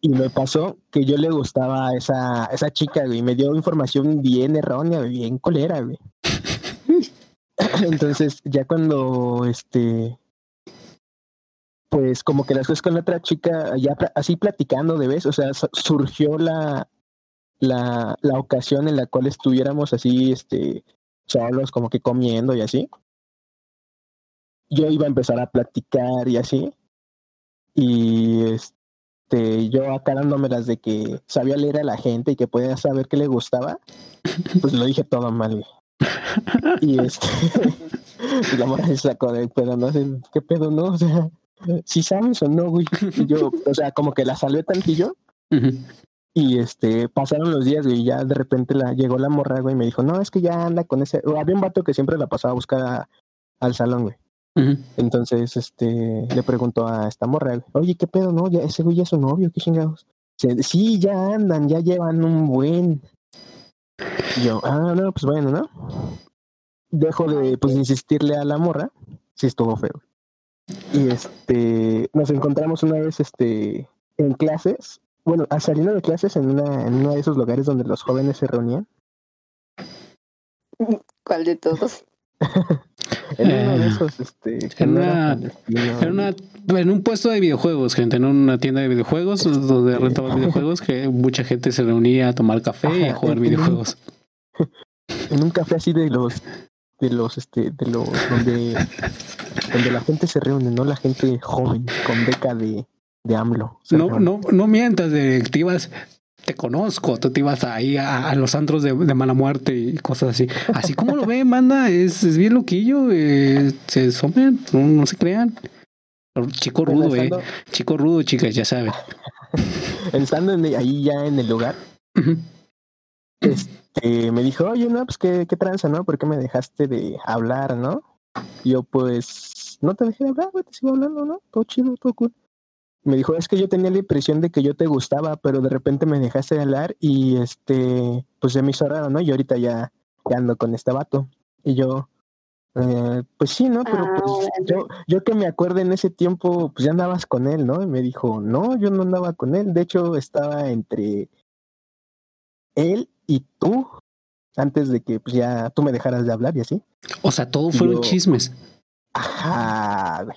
Y me pasó que yo le gustaba a esa, esa chica, güey. Me dio información bien errónea, bien colera, güey. [LAUGHS] Entonces, ya cuando este pues como que las cosas con la otra chica, ya así platicando de vez, o sea, surgió la, la, la ocasión en la cual estuviéramos así, este, solos, como que comiendo y así. Yo iba a empezar a platicar y así. Y este, yo acá las de que sabía leer a la gente y que podía saber qué le gustaba, [LAUGHS] pues lo dije todo mal y este [LAUGHS] y la morra se sacó de pedo, no sé qué pedo, ¿no? O sea, si sabes o no, güey. Y yo, o sea, como que la salvé tantillo. Y este, pasaron los días, güey, y ya de repente la, llegó la morra, güey, y me dijo, no, es que ya anda con ese. O había un vato que siempre la pasaba a buscar al salón, güey. Entonces, este, le preguntó a esta morra, oye, ¿qué pedo, no? Ya, ese güey ya es su novio, qué chingados. Sí, ya andan, ya llevan un buen. Y yo, ah, no, pues bueno, ¿no? Dejo de pues insistirle a la morra, sí estuvo feo. Y este, nos encontramos una vez este en clases, bueno, saliendo de clases en una en uno de esos lugares donde los jóvenes se reunían. ¿Cuál de todos? [LAUGHS] en uno de esos, este, en, una, en, una, en un puesto de videojuegos, gente, en una tienda de videojuegos donde rentaban videojuegos, que mucha gente se reunía a tomar café y a jugar videojuegos. [LAUGHS] en un café así de los de los este de los donde donde la gente se reúne no la gente joven con beca de de AMLO no no no mientas directivas te conozco, tú te ibas ahí a, los antros de, mala muerte y cosas así. Así como lo [LAUGHS] ven, manda, es, es bien loquillo, eh, se somen, no, se crean. Chico rudo, eh. Chico rudo, chicas, ya saben. [LAUGHS] Estando ahí ya en el lugar, este, me dijo, oye, no, pues qué, qué tranza, ¿no? ¿Por qué me dejaste de hablar, no? Yo, pues, no te dejé de hablar, güey, te sigo hablando, ¿no? Todo chido, todo cool. Me dijo, es que yo tenía la impresión de que yo te gustaba, pero de repente me dejaste de hablar y este, pues se me hizo raro, ¿no? Y ahorita ya, ya ando con este vato. Y yo, eh, pues sí, ¿no? Pero ah, pues yo, yo que me acuerdo en ese tiempo, pues ya andabas con él, ¿no? Y me dijo, no, yo no andaba con él. De hecho, estaba entre él y tú antes de que pues, ya tú me dejaras de hablar y así. O sea, todo fueron chismes. Ajá, güey.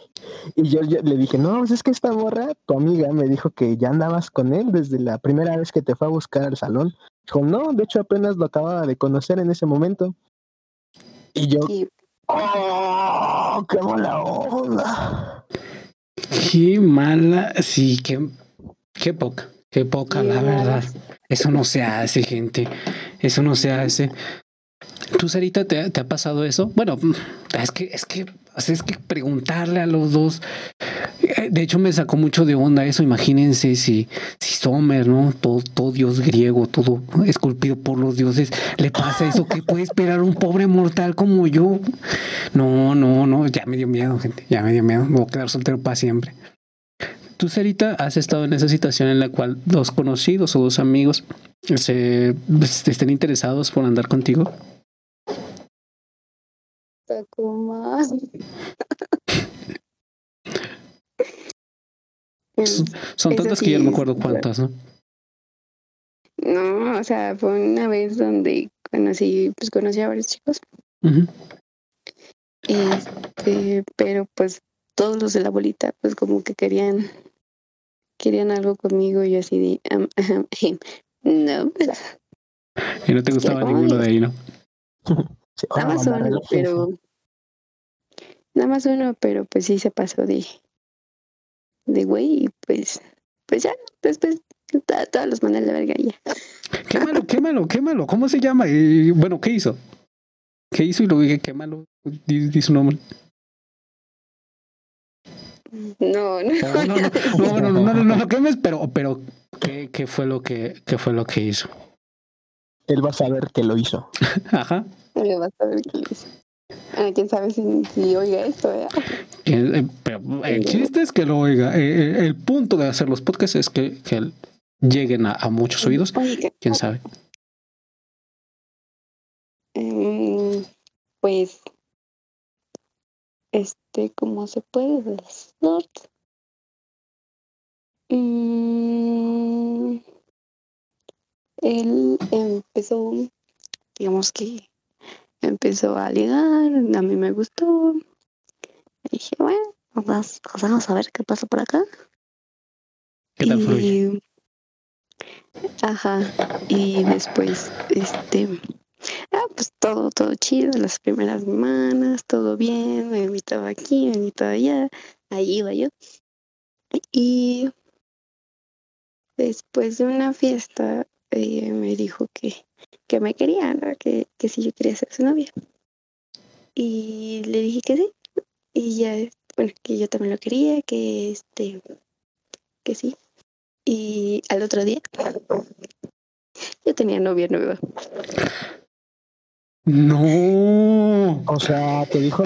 Y yo, le dije, no, pues es que esta morra, tu amiga, me dijo que ya andabas con él desde la primera vez que te fue a buscar al salón. Dijo, no, de hecho apenas lo acababa de conocer en ese momento. Y yo, Y ¡oh! ¡Qué mala onda! Qué mala, sí, qué, qué poca, qué poca, la verdad. Eso no se hace, gente. Eso no se hace. ¿Tú, Sarita, te, ha pasado eso? Bueno, es que, es que, es que preguntarle a los dos. Eh, De hecho, me sacó mucho de onda eso. Imagínense si, si Sommer, ¿no? Todo, todo dios griego, todo esculpido por los dioses, le pasa eso. ¿Qué puede esperar un pobre mortal como yo? No, no, no. Ya me dio miedo, gente. Ya me dio miedo. Me voy a quedar soltero para siempre. ¿Tú, Sarita, has estado en esa situación en la cual dos conocidos o dos amigos se estén interesados por andar contigo? Taco más. [LAUGHS] Son tantas que ya no me acuerdo cuántas, ¿no? No, o sea, fue una vez donde conocí, pues conocí a varios chicos. Ujú. Este, pero pues todos los de la bolita, pues como que querían, querían algo conmigo y yo así de, "Am, ajam, ejem". [LAUGHS] no, pues, Y no te gustaba ninguno de ahí, ¿no? [LAUGHS] Sí, nada más uno, pero, nada más uno, pero pues sí se pasó de, de güey y pues, pues ya, después a todos los mandé a la verga y ya. Quémalo, quémalo, quémalo. ¿Cómo se llama? Y, bueno, ¿qué hizo? ¿Qué hizo? Y luego dije, quémalo. Di, di su nombre. No, no, No, no, no, no, no, no, no, no lo quemes, pero, pero ¿qué, qué fue lo que, qué fue lo que hizo? Él va a saber que lo hizo. [LAUGHS] Ajá. Ah, quién sabe si, si oiga esto. Eh, eh, el chiste es que lo oiga. Eh, eh, El punto de hacer los podcasts es que, que lleguen a, a muchos oídos. Oiga, ¿Quién sabe? pues, este, ¿cómo se puede decir? Mm, él empezó, digamos que empezó a ligar, a mí me gustó. Y dije, bueno, vamos, vamos a ver qué pasa por acá. ¿Qué tal? Y- Ajá, y después, este, ah, pues todo, todo chido, las primeras semanas, todo bien, me invitaba aquí, me invitaba allá, ahí iba yo. Y después de una fiesta, eh, me dijo que, que me quería, ¿no? que, que si yo quería ser su novia. Y le dije que sí, y ya, bueno, que yo también lo quería, que este, que sí. Y al otro día, yo tenía novia nueva. No. O sea, te dijo,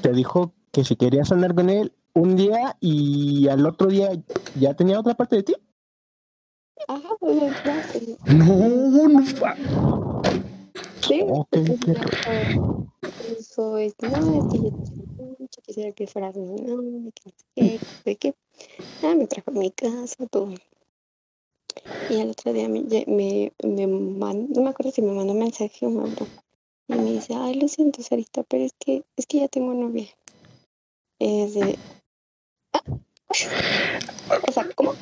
te dijo que si querías andar con él un día y al otro día ya tenía otra parte de ti. Ajá, ya, No, no. sí. Ya fue- Eso es, no, es que yo mucho, quisiera que fueras mi que no qué, qué. Ah, me trajo a mi casa, todo. Y al otro día me, me, me mandó, no me acuerdo si me mandó un mensaje o me habló. Y me dice, ay, lo siento, Sarita, pero es que, es que ya tengo novia. Es de, ah. O sea, ¿cómo?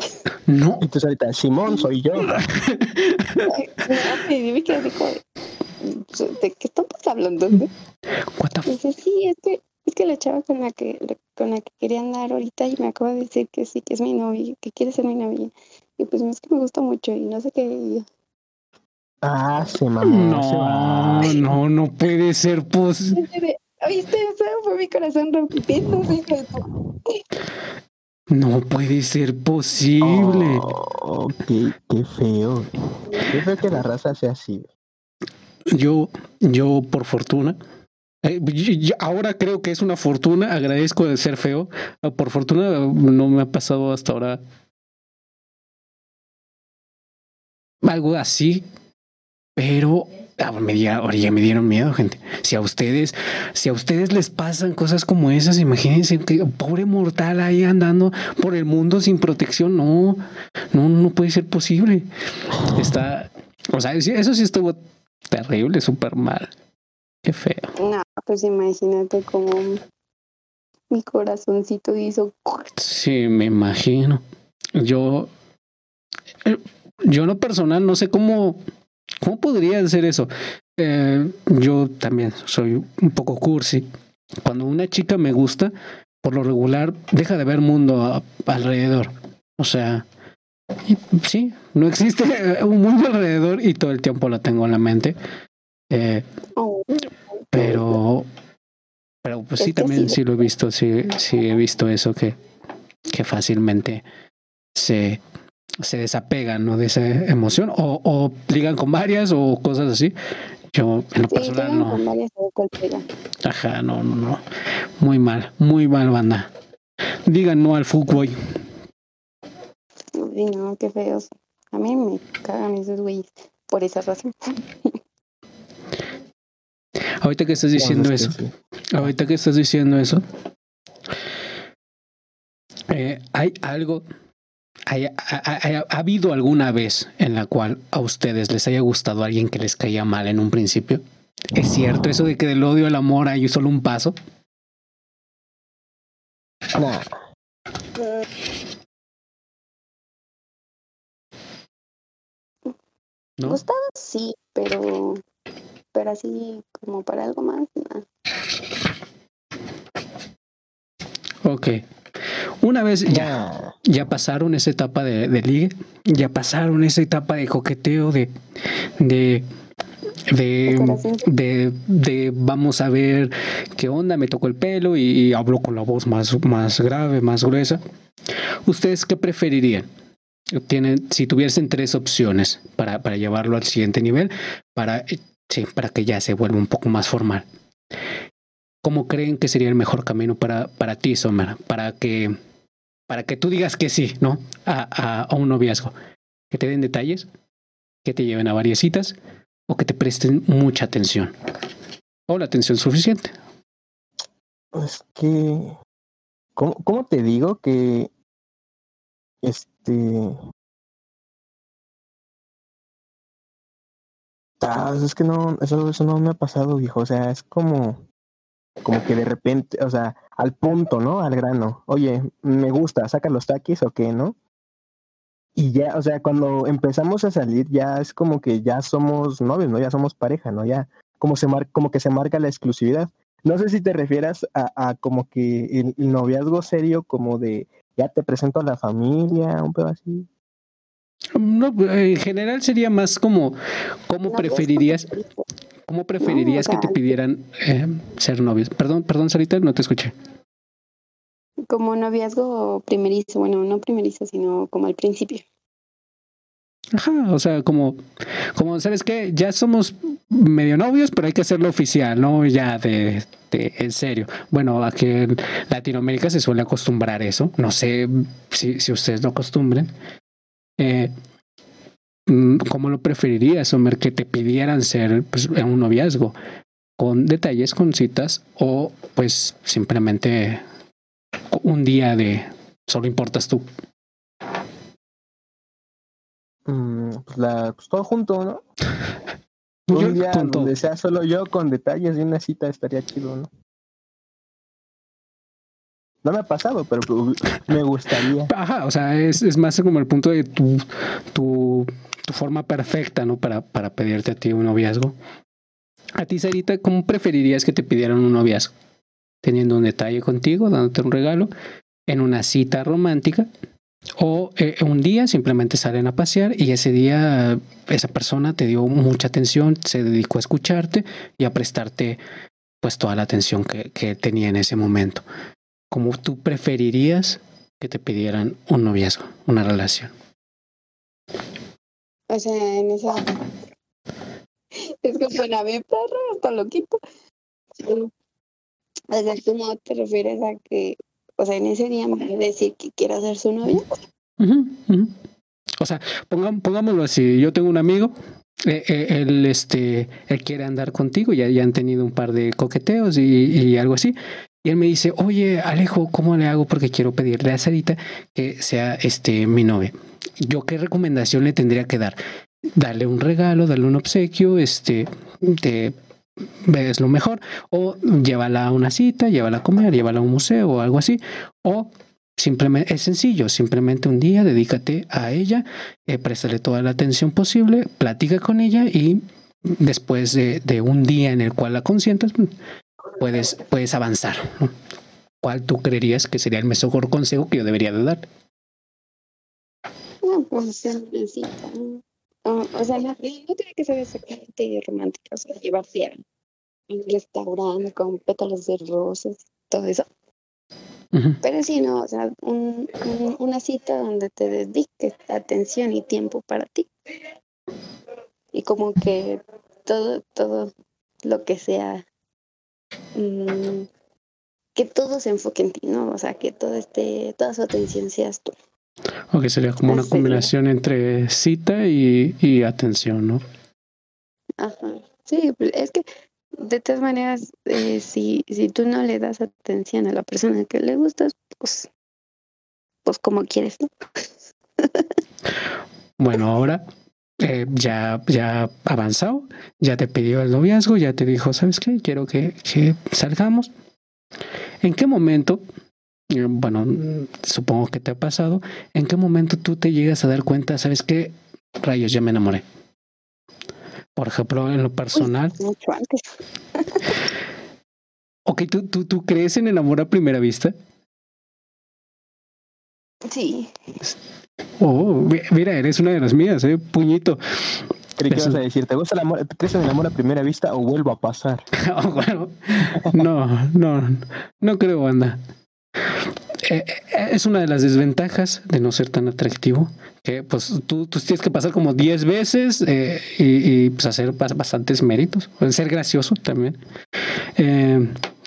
No. Entonces ahorita, Simón, soy yo. No, y me quedé así como, de, ¿de qué estamos hablando? no? What the Dice, sí, es que, es que la chava con la que, con la que quería andar ahorita y me acaba de decir que sí, que es mi novia, que quiere ser mi novia. Y pues es que me gusta mucho y no sé qué. y Ah, se mamó, se. No, no, no puede ser pues. ¿Oíste eso? Fue mi corazón rompiéndose. Hijo de tu-". No puede ser posible. Oh, qué, qué feo. Qué feo que la raza sea así. Yo, yo por fortuna, eh, yo- yo ahora creo que es una fortuna, agradezco de ser feo. Eh, Por fortuna no me ha pasado hasta ahora algo así, pero ah, me, di- ahora ya me dieron miedo, gente. Si a ustedes, si a ustedes les pasan cosas como esas, imagínense que pobre mortal ahí andando por el mundo sin protección, no, no, no puede ser posible. Está, o sea, eso sí estuvo terrible, súper mal. Qué feo. No, pues imagínate cómo mi corazoncito hizo. Sí, me imagino. Yo, eh, yo en lo personal no sé cómo, ¿Cómo podría ser eso? Eh, yo también soy un poco cursi. Cuando una chica me gusta, por lo regular, deja de ver mundo alrededor. O sea, sí, no existe [LAUGHS] un mundo alrededor y todo el tiempo lo tengo en la mente. Eh, pero, pero pues sí, también sí lo he visto, sí, sí he visto eso que, que fácilmente se, se desapegan ¿no? de esa emoción o, o ligan con varias o cosas así. Yo en lo personal no. Ajá, no, no, no. Muy mal, muy mal, banda. Digan no al fútbol. Uy, no, qué feos. A mí me cagan esos güeyes por esa razón. Ahorita que estás diciendo eso, ahorita que estás diciendo eso, eh, hay algo, ha, habido alguna vez en la cual a ustedes les haya gustado alguien que les caía mal en un principio? ¿Es cierto eso de que del odio al amor hay solo un paso? No. ¿No? Gustaba sí, pero pero así como para algo más, nada. Ok. Una vez ya, ya pasaron esa etapa de, de ligue, ya pasaron esa etapa de coqueteo, de, de, de, de, vamos a ver qué onda, me tocó el pelo y, hablo con la voz más, más grave, más gruesa. ¿Ustedes qué preferirían? Tienen, si tuviesen tres opciones para, para llevarlo al siguiente nivel, para, sí, para que ya se vuelva un poco más formal. ¿Cómo creen que sería el mejor camino para, para ti, Sommer? Para que, para que tú digas que sí, ¿no? A, un noviazgo. Que te den detalles, que te lleven a varias citas o que te presten mucha atención. O la atención suficiente. Es que. ¿Cómo, cómo te digo que. Este. Ah, es que no, eso, eso no me ha pasado, viejo. O sea, es como como que de repente, o sea, al punto, ¿no? Al grano. Oye, me gusta, saca los taquis o qué, ¿no? Y ya, o sea, cuando empezamos a salir, ya es como que ya somos novios, ¿no? Ya somos pareja, ¿no? Ya como, se mar como que se marca la exclusividad. No sé si te refieras a, a como que el, noviazgo serio, como de ya te presento a la familia, un pedo así. No, en general sería más como, ¿cómo preferirías? ¿Cómo preferirías que te pidieran eh, ser novios? Perdón, perdón, Sarita, no te escuché. Como noviazgo primerizo, bueno, no primerizo, sino como al principio. Ajá, o sea, como, como, ¿sabes qué? Ya somos medio novios, pero hay que hacerlo oficial, ¿no? Ya de, de en serio. Bueno, aquí en Latinoamérica se suele acostumbrar eso. No sé si, si ustedes lo acostumbren. Eh, ¿Cómo lo preferirías, Homer, que te pidieran ser pues, un noviazgo? ¿Con detalles, con citas o pues simplemente un día de solo importas tú? Mm, pues, la, pues todo junto, ¿no? [LAUGHS] un día donde sea solo yo con detalles de una cita estaría chido, ¿no? No me ha pasado, pero me gustaría. Ajá, o sea, es, es más como el punto de tu, tu tu forma perfecta, ¿no? Para, para pedirte a ti un noviazgo. A ti, Sarita, ¿cómo preferirías que te pidieran un noviazgo? Teniendo un detalle contigo, dándote un regalo, en una cita romántica, o eh, un día simplemente salen a pasear y ese día esa persona te dio mucha atención, se dedicó a escucharte y a prestarte pues toda la atención que, que tenía en ese momento. ¿Cómo tú preferirías que te pidieran un noviazgo, una relación? O sea, en esa... [LAUGHS] Es que suena bien perro, hasta loquito. O sea, ¿cómo te refieres a que, o sea, en ese día me a decir que quiero ser su novia? O sea, pongámoslo así, yo tengo un amigo, eh, eh, él, este, él quiere andar contigo, ya, ya han tenido un par de coqueteos y, y, algo así. Y él me dice, oye, Alejo, ¿cómo le hago? Porque quiero pedirle a Sarita que sea este, mi novia yo qué recomendación le tendría que dar? Darle un regalo, darle un obsequio, este, te, es lo mejor, o llévala a una cita, llévala a comer, llévala a un museo o algo así, o Simplemente, es sencillo, simplemente un día dedícate a ella, eh, préstale toda la atención posible, platica con ella y después de, de un día en el cual la consientas, puedes, puedes avanzar. ¿Cuál tú creerías que sería el mejor consejo que yo debería de dar? No, pues simplecito. o sea, no, no, tiene que ser exactamente romántico, o sea, llevarte a un restaurante con pétalos de rosas, todo eso. Pero sí, no, o sea, un, una cita donde te dediques atención y tiempo para ti. Y como que todo, todo lo que sea, mm, que todo se enfoque en ti, ¿no? O sea, que todo esté, toda su atención seas tú. O que sería como una combinación entre cita y, y atención, ¿no? Ajá. Sí, es que de todas maneras, eh, si, si tú no le das atención a la persona que le gustas, pues, pues como quieres, ¿no? [LAUGHS] bueno, ahora eh, ya, ya avanzado, ya te pidió el noviazgo, ya te dijo, ¿sabes qué? Quiero que, que salgamos. ¿En qué momento, eh, bueno, supongo que te ha pasado, en qué momento tú te llegas a dar cuenta, ¿sabes qué? Rayos, ya me enamoré. Por ejemplo, en lo personal. mucho antes. [LAUGHS] ok, ¿tú, tú, ¿tú crees en el amor a primera vista? Sí. Oh, mira, eres una de las mías, ¿eh? Puñito. ¿Qué vas a decir? ¿Te gusta el amor? ¿Crees en el amor a primera vista o vuelvo a pasar? [LAUGHS] Oh, no, no, no creo, anda. Eh, eh, es una de las desventajas de no ser tan atractivo, que pues tú, tú tienes que pasar como 10 veces eh, y, pues hacer bastantes méritos, ser gracioso también.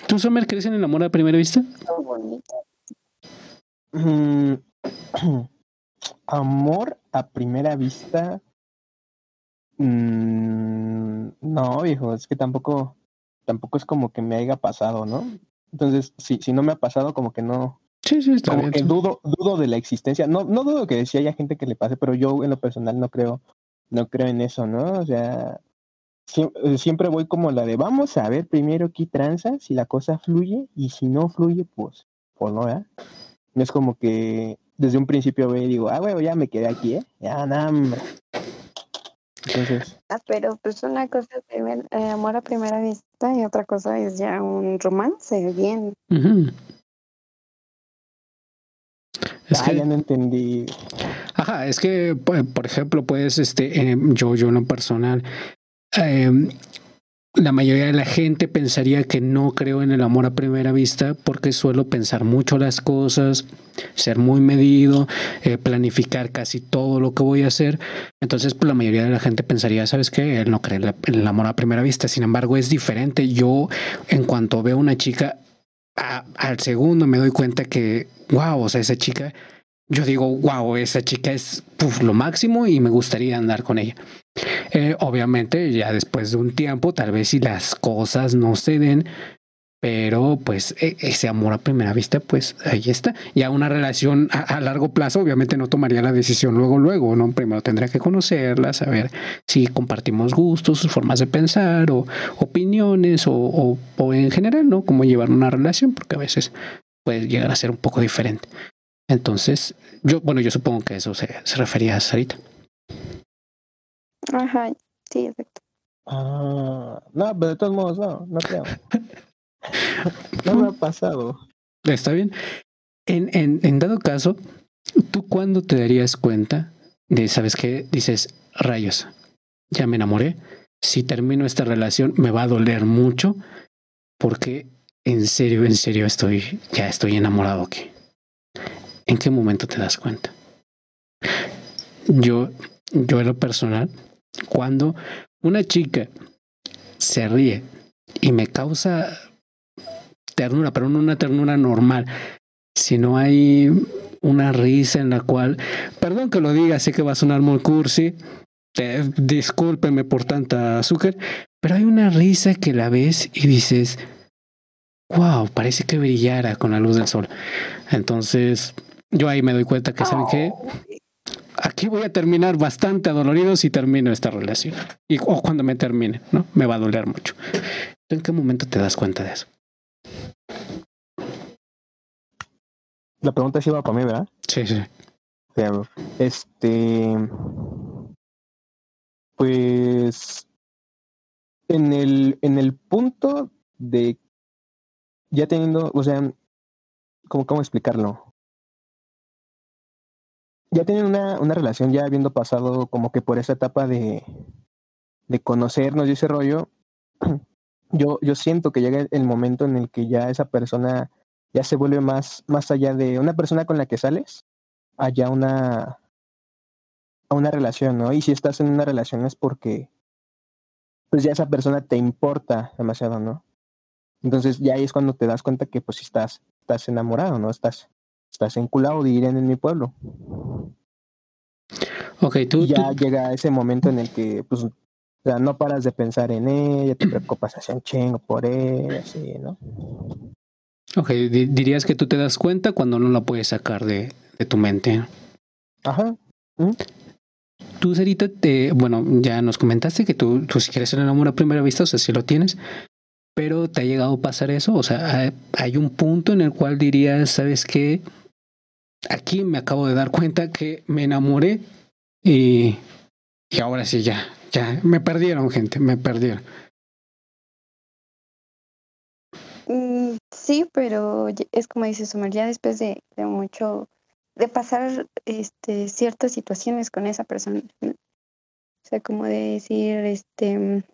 ¿Tú, Sommer, crees en el amor a primera vista? Mm, [CLEARS THROAT] amor a primera vista. Mm, no, viejo, es que tampoco, tampoco es como que me haya pasado, ¿no? Entonces, si, si no me ha pasado, como que no, Sí, sí, está como que dudo, dudo de la existencia. No, no dudo que si haya gente que le pase, pero yo en lo personal no creo, no creo en eso, ¿no? O sea, eh, siempre voy como la de vamos a ver primero qué tranza, si la cosa fluye, y si no fluye, pues, pues no, ¿verdad? No es como que desde un principio ve y digo, ah, güey, ya me quedé aquí, ¿eh? Ya, nada, Entonces. Ah, pero pues una cosa es eh, amor a primera vista y otra cosa es ya un romance bien. Es ah, que, ya no entendí. Ajá, es que, por ejemplo, pues, este, eh, yo, yo en lo personal, eh, la mayoría de la gente pensaría que no creo en el amor a primera vista porque suelo pensar mucho las cosas, ser muy medido, eh, planificar casi todo lo que voy a hacer. Entonces, pues la mayoría de la gente pensaría, ¿sabes qué? Él no cree en el amor a primera vista. Sin embargo, es diferente. Yo, en cuanto veo una chica, al segundo me doy cuenta que, wow, o sea, esa chica, yo digo, wow, esa chica es lo máximo y me gustaría andar con ella. Eh, obviamente, ya después de un tiempo, tal vez si las cosas no se den, pero pues e, ese amor a primera vista, pues ahí está. Ya una relación a, largo plazo, obviamente no tomaría la decisión luego, luego, ¿no? Primero tendría que conocerla, saber si compartimos gustos, formas de pensar o opiniones o, o, en general, ¿no? Cómo llevar una relación, porque a veces puede llegar a ser un poco diferente. Entonces, yo, bueno, yo supongo que eso se, se refería a Sarita. Ajá, sí, exacto. Ah, no, pero de todos modos, no, no creo. [LAUGHS] no me ha pasado. Está bien. En, en, en dado caso, ¿tú cuándo te darías cuenta de, sabes qué? Dices, rayos, ya me enamoré. Si termino esta relación, me va a doler mucho porque en serio, en serio estoy, ya estoy enamorado aquí. ¿En qué momento te das cuenta? Yo, yo en lo personal, cuando una chica se ríe y me causa ternura, pero no una ternura normal, sino hay una risa en la cual, perdón que lo diga, sé que va a sonar muy cursi, discúlpeme por tanta azúcar, pero hay una risa que la ves y dices, wow, parece que brillara con la luz del sol. Entonces, yo ahí me doy cuenta que, ¿saben qué? Aquí voy a terminar bastante adolorido si termino esta relación. Y, o cuando me termine, ¿no? Me va a doler mucho. ¿En qué momento te das cuenta de eso? la pregunta sí va para mí, ¿verdad? Sí, sí. Este. Pues. En el, en el punto de. Ya teniendo. O sea. ¿Cómo, cómo explicarlo? Ya tienen una, una relación, ya habiendo pasado como que por esa etapa de. De conocernos y ese rollo. [CLEARS THROAT] Yo, yo siento que llega el momento en el que ya esa persona ya se vuelve más, más allá de una persona con la que sales, allá una, a una relación, ¿no? Y si estás en una relación es porque, pues ya esa persona te importa demasiado, ¿no? Entonces ya ahí es cuando te das cuenta que pues estás, estás enamorado, ¿no? Estás, estás enculado, dirían en mi pueblo. Ok, tú. Y ya llega ese momento en el que, pues, o sea, no paras de pensar en ella, te preocupas así un chingo por él, así, ¿no? Ok, dirías que tú te das cuenta cuando no la puedes sacar de, de tu mente. Ajá. Tú, Cerita, te, bueno, ya nos comentaste que tú, tú si quieres el amor a primera vista, o sea, si lo tienes, pero ¿te ha llegado a pasar eso? O sea, hay un punto en el cual dirías, ¿sabes qué? Aquí me acabo de dar cuenta que me enamoré y, y ahora sí, ya, ya, me perdieron, gente, me perdieron. Mm, sí, pero es como dice Sumar, ya después de, de, mucho, de pasar este, ciertas situaciones con esa persona. O sea, como de decir, este,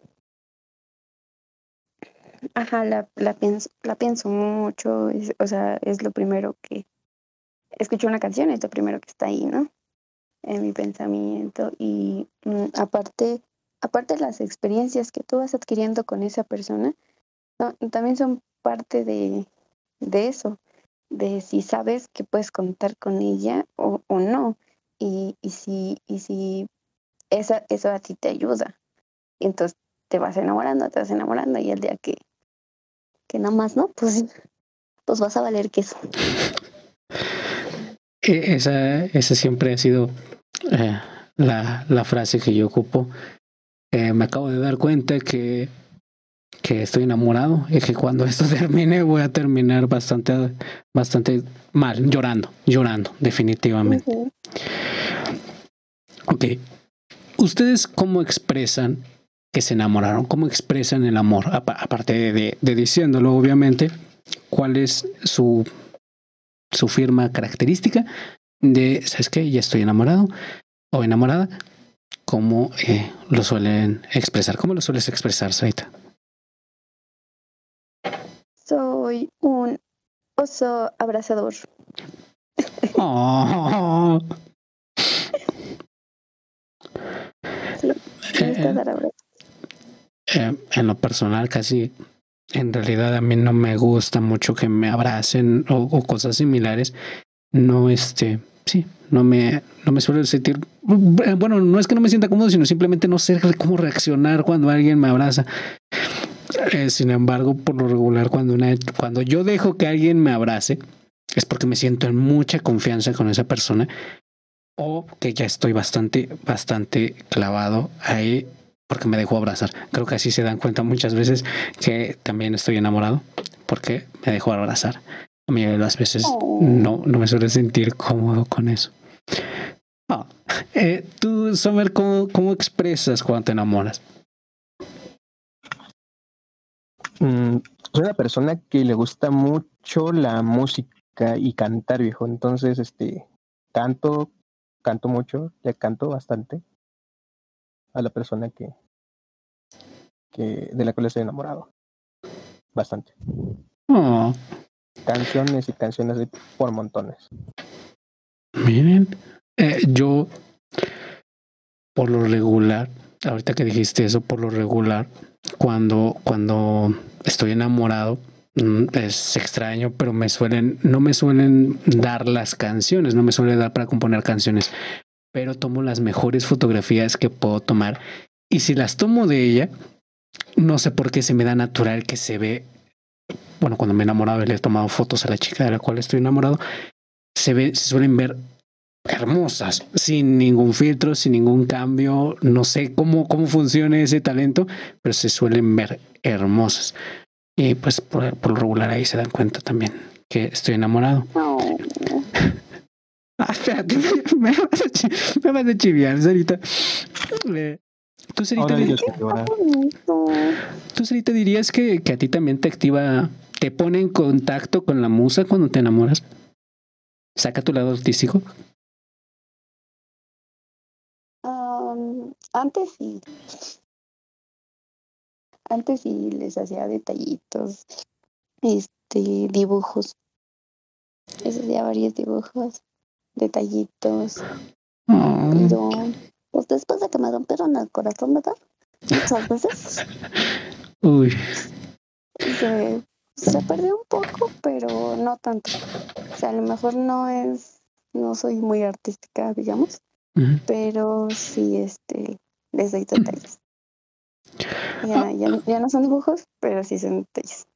ajá, la, la, pienso, la pienso mucho, o sea, es lo primero que, escucho una canción, es lo primero que está ahí, ¿no? En mi pensamiento. Y mm, aparte, aparte las experiencias que tú vas adquiriendo con esa persona, también son parte de, de eso, de si sabes que puedes contar con ella o, o no, y, y, si, y si esa, eso a ti te ayuda. Entonces te vas enamorando, te vas enamorando, y el día que, que nada más, ¿no? Pues, pues vas a valer queso. [LAUGHS] E, esa, esa siempre ha sido eh, la, la frase que yo ocupo. Eh, me acabo de dar cuenta que que estoy enamorado y que cuando esto [LAUGHS] termine voy a terminar bastante, bastante mal, llorando, llorando, definitivamente. Ok. ¿Ustedes cómo expresan que se enamoraron? ¿Cómo expresan el amor? Aparte de, de diciéndolo, obviamente, ¿cuál es su, su firma característica de, ¿sabes qué? Ya estoy enamorado o enamorada. ¿Cómo eh, lo suelen expresar? ¿Cómo lo sueles expresar? Soy un oso abrazador. [LAUGHS] [LAUGHS] Oh. Eh, en lo personal, casi en realidad a mí no me gusta mucho que me abracen o, o, cosas similares. No, este, sí, no me, no me suelo sentir, bueno, no es que no me sienta cómodo, sino simplemente no sé cómo reaccionar cuando alguien me abraza. Eh, sin embargo, por lo regular, cuando, una, cuando yo dejo que alguien me abrace, es porque me siento en mucha confianza con esa persona o que ya estoy bastante, bastante clavado ahí porque me dejo abrazar. Creo que así se dan cuenta muchas veces que también estoy enamorado porque me dejo abrazar. A mí las veces no, no me suelo sentir cómodo con eso. Oh. Eh, Tú, Summer, ¿cómo, ¿cómo expresas cuando te enamoras? Mm, soy una persona que le gusta mucho la música y cantar, viejo. Entonces, este, canto, canto mucho, le canto bastante a la persona que, que de la cual estoy enamorado. Bastante. Oh. Canciones y canciones por montones. Miren, eh, yo por lo regular, ahorita que dijiste eso, por lo regular, cuando, cuando estoy enamorado, mm, es extraño, pero me suelen, no me suelen dar las canciones, no me suele dar para componer canciones, pero tomo las mejores fotografías que puedo tomar y si las tomo de ella, no sé por qué se me da natural que se ve, bueno, cuando me he enamorado y le he tomado fotos a la chica de la cual estoy enamorado, se ve, se suelen ver hermosas, sin ningún filtro, sin ningún cambio. No sé cómo, cómo funciona ese talento, pero se suelen ver hermosas. Y pues por, por, lo regular ahí se dan cuenta también que estoy enamorado. [LAUGHS] Ah, espérate, [LAUGHS] me vas a, chi- me vas a chiviar, Sarita. ¿Tú, Sarita, Ahora di- ellos que lloran. bonito. tú, Sarita, dirías que, que a ti también te activa, te pone en contacto con la musa cuando te enamoras? ¿Saca tu lado artístico? Am, antes sí. Antes sí les hacía detallitos, este, dibujos. Les hacía varios dibujos, detallitos, Oh, pero pues después de que me rompieron el corazón, ¿verdad? Muchas veces [LAUGHS] uy, se, se perdió un poco, pero no tanto. O sea, a lo mejor no es, no soy muy artística, digamos, pero sí, este, les doy detalles. [CLEARS THROAT] Ya, ya, ya no son dibujos, pero sí son detalles.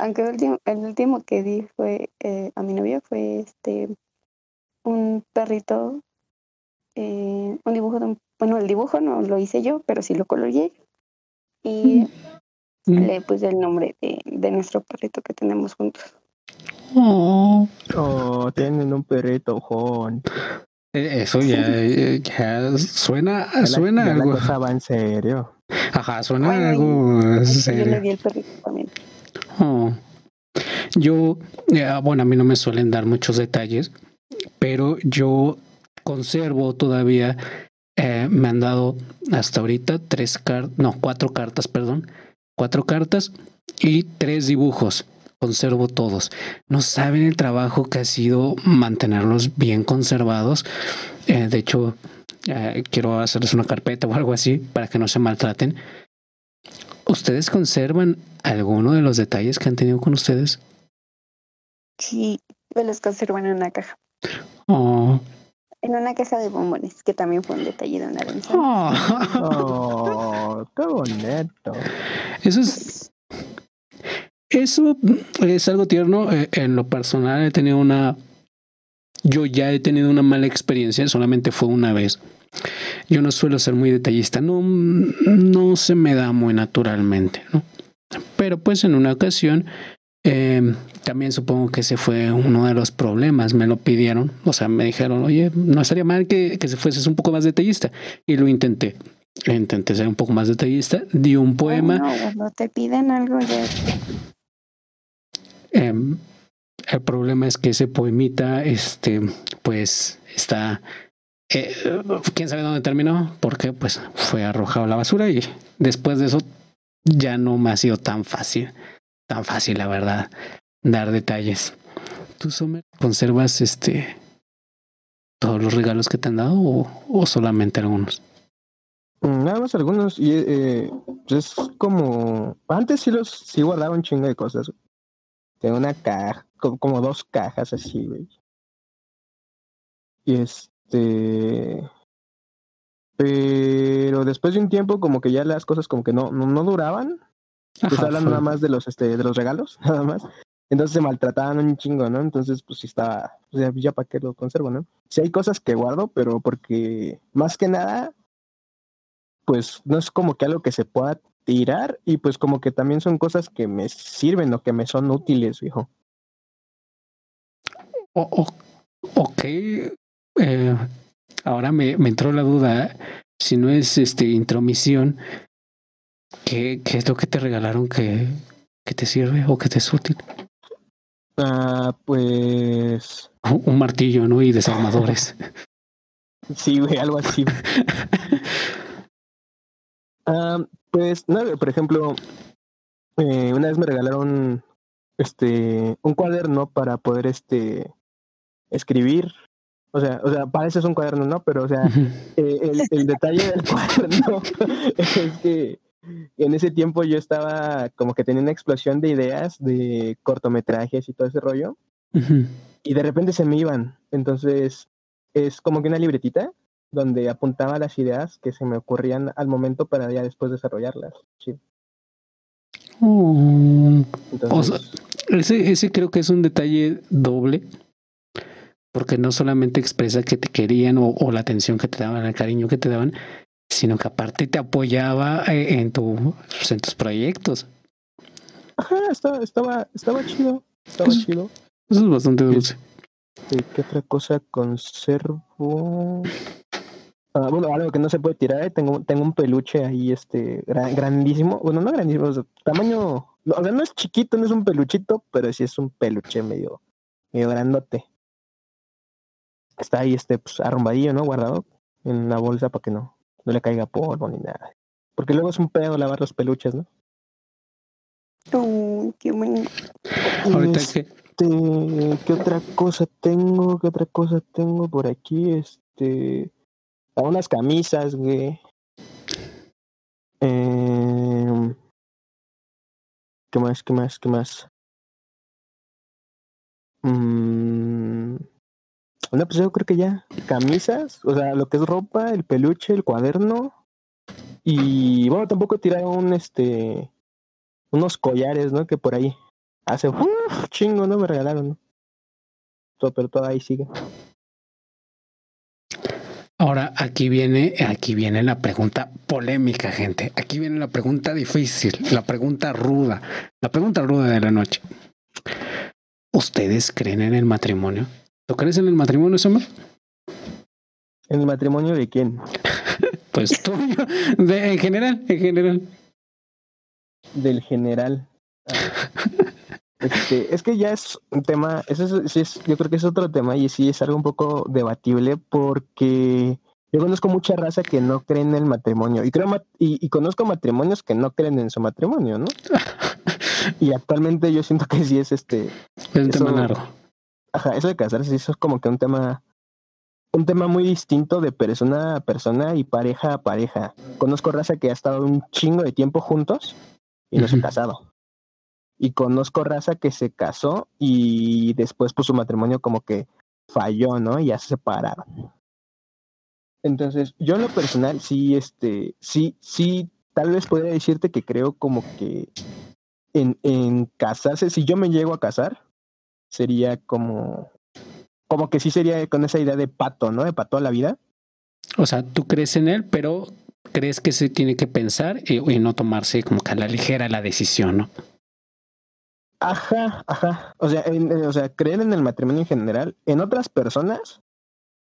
Aunque el último, el último que di fue eh, a mi novio fue este un perrito, eh, un dibujo de un, bueno, el dibujo no lo hice yo, pero sí lo coloreé y Mm. le puse el nombre de, de nuestro perrito que tenemos juntos. Oh. Oh, tienen un perrito, Juan. Eh, Eso ya, eh, ya suena, [LAUGHS] Ya la- suena la algo. cosa va en serio. Ajá, suena Bueno, algo yo le di el perrito también. Oh. Yo, eh, bueno, a mí no me suelen dar muchos detalles, pero yo conservo todavía, eh, me han dado hasta ahorita tres cartas, no, cuatro cartas, perdón, cuatro cartas y tres dibujos. Conservo todos. No saben el trabajo que ha sido mantenerlos bien conservados. Eh, de hecho, eh, quiero hacerles una carpeta o algo así para que no se maltraten. ¿Ustedes conservan alguno de los detalles que han tenido con ustedes? Sí, me los conservo en una caja. Oh. En una caja de bombones, que también fue un detalle de una vez. Oh. Oh, qué bonito. Eso es. Eso es algo tierno. Eh, En lo personal he tenido una. Yo ya he tenido una mala experiencia, solamente fue una vez. Yo no suelo ser muy detallista, no, no se me da muy naturalmente, ¿no? Pero pues en una ocasión, eh, también supongo que ese fue uno de los problemas, me lo pidieron, o sea, me dijeron, oye, no estaría mal que, que se fueses un poco más detallista. Y lo intenté, intenté ser un poco más detallista, di un poema. No, cuando te piden algo ya Em, el problema es que ese poemita, este, pues está. eh, Quién sabe dónde terminó, porque pues fue arrojado a la basura y después de eso ya no me ha sido tan fácil, tan fácil, la verdad, dar detalles. ¿Tú, conservas este todos los regalos que te han dado o, o solamente algunos? Mm, Nada más algunos. Y eh, es como. Antes sí los sí guardaba un chingo de cosas. Tengo una caja, co- como dos cajas así. Y este. Pero después de un tiempo, como que ya las cosas como que no, no, no duraban. Pues Ajá, hablan fue- nada más de los, este, de los regalos, [LAUGHS] nada más. Entonces se maltrataban un chingo, ¿no? Entonces, pues sí estaba, o sea, ya para qué lo conservo, ¿no? Sí hay cosas que guardo, pero porque más que nada, pues no es como que algo que se pueda tirar y pues como que también son cosas que me sirven o que me son útiles, hijo. O- o- ok. eh, ahora me, me entró la duda. Si no es este intromisión, ¿qué, qué es lo que te regalaron que, que te sirve o que te es útil? Ah, pues Un un martillo, ¿no? Y desarmadores. [LAUGHS] sí, güey, algo así. [LAUGHS] Ah, pues, no, por ejemplo, eh, una vez me regalaron este un cuaderno para poder este escribir. O sea, o sea, para eso es un cuaderno, ¿no? Pero, o sea, eh, el, el detalle del [LAUGHS] cuaderno es que en ese tiempo yo estaba como que tenía una explosión de ideas de cortometrajes y todo ese rollo. Y de repente se me iban. Entonces, es como que una libretita donde apuntaba las ideas que se me ocurrían al momento para ya después desarrollarlas. Sí. Oh. Entonces, Ese, ese creo que es un detalle doble, porque no solamente expresa que te querían o, o la atención que te daban, el cariño que te daban, sino que aparte te apoyaba eh, en, tu, pues, en tus proyectos. ajá, estaba, estaba, estaba chido. Estaba Pues- chido. Eso es bastante dulce. ¿Qué otra cosa conservo? Ah, bueno, algo que no se puede tirar, eh, tengo, tengo un peluche ahí, este, grandísimo, bueno, no grandísimo, tamaño, o sea, no es chiquito, no es un peluchito, pero sí es un peluche medio, medio grandote. Está ahí, este, pues, arrumbadillo, ¿no? Guardado en la bolsa para que no, no le caiga polvo ni nada. Porque luego es un pedo lavar los peluches, ¿no? Oh, qué bonito. Este, ¿Qué otra cosa tengo? ¿Qué otra cosa tengo por aquí? Este unas camisas, güey. Eh, ¿Qué más? ¿Qué más? ¿Qué más? Mm, no, pues yo creo que ya. Camisas, o sea, lo que es ropa, el peluche, el cuaderno. Y bueno, tampoco tiraron este unos collares, ¿no? Que por ahí hace uf, chingo, ¿no? Me regalaron, ¿no? Todo, pero todo ahí sigue. Ahora aquí viene, aquí viene la pregunta polémica, gente. Aquí viene la pregunta difícil, la pregunta ruda, la pregunta ruda de la noche. ¿Ustedes creen en el matrimonio? ¿Tú crees en el matrimonio, Summer? ¿En el matrimonio de quién? [LAUGHS] pues tú, [LAUGHS] de, en general, en general. Del general. Este, es que ya es un tema, eso sí es, yo creo que es otro tema y sí es algo un poco debatible porque yo conozco mucha raza que no creen en el matrimonio y creo y, conozco matrimonios que no creen en su matrimonio, ¿no? [LAUGHS] y actualmente yo siento que sí es este es un tema largo. Ajá, eso de casarse eso es como que un tema un tema muy distinto de persona a persona y pareja a pareja. Conozco raza que ha estado un chingo de tiempo juntos y no se han casado y conozco raza que se casó y después pues su matrimonio como que falló, ¿no? Y ya se separaron. Entonces, yo en lo personal sí, este, sí, sí, tal vez podría decirte que creo como que en, en casarse, si yo me llego a casar, sería como, como que sí sería con esa idea de pato, ¿no? De pato a la vida. O sea, tú crees en él, pero crees que se tiene que pensar y, y no tomarse como que a la ligera la decisión, ¿no? Ajá, ajá. O sea, o sea, creer en el matrimonio en general, en otras personas,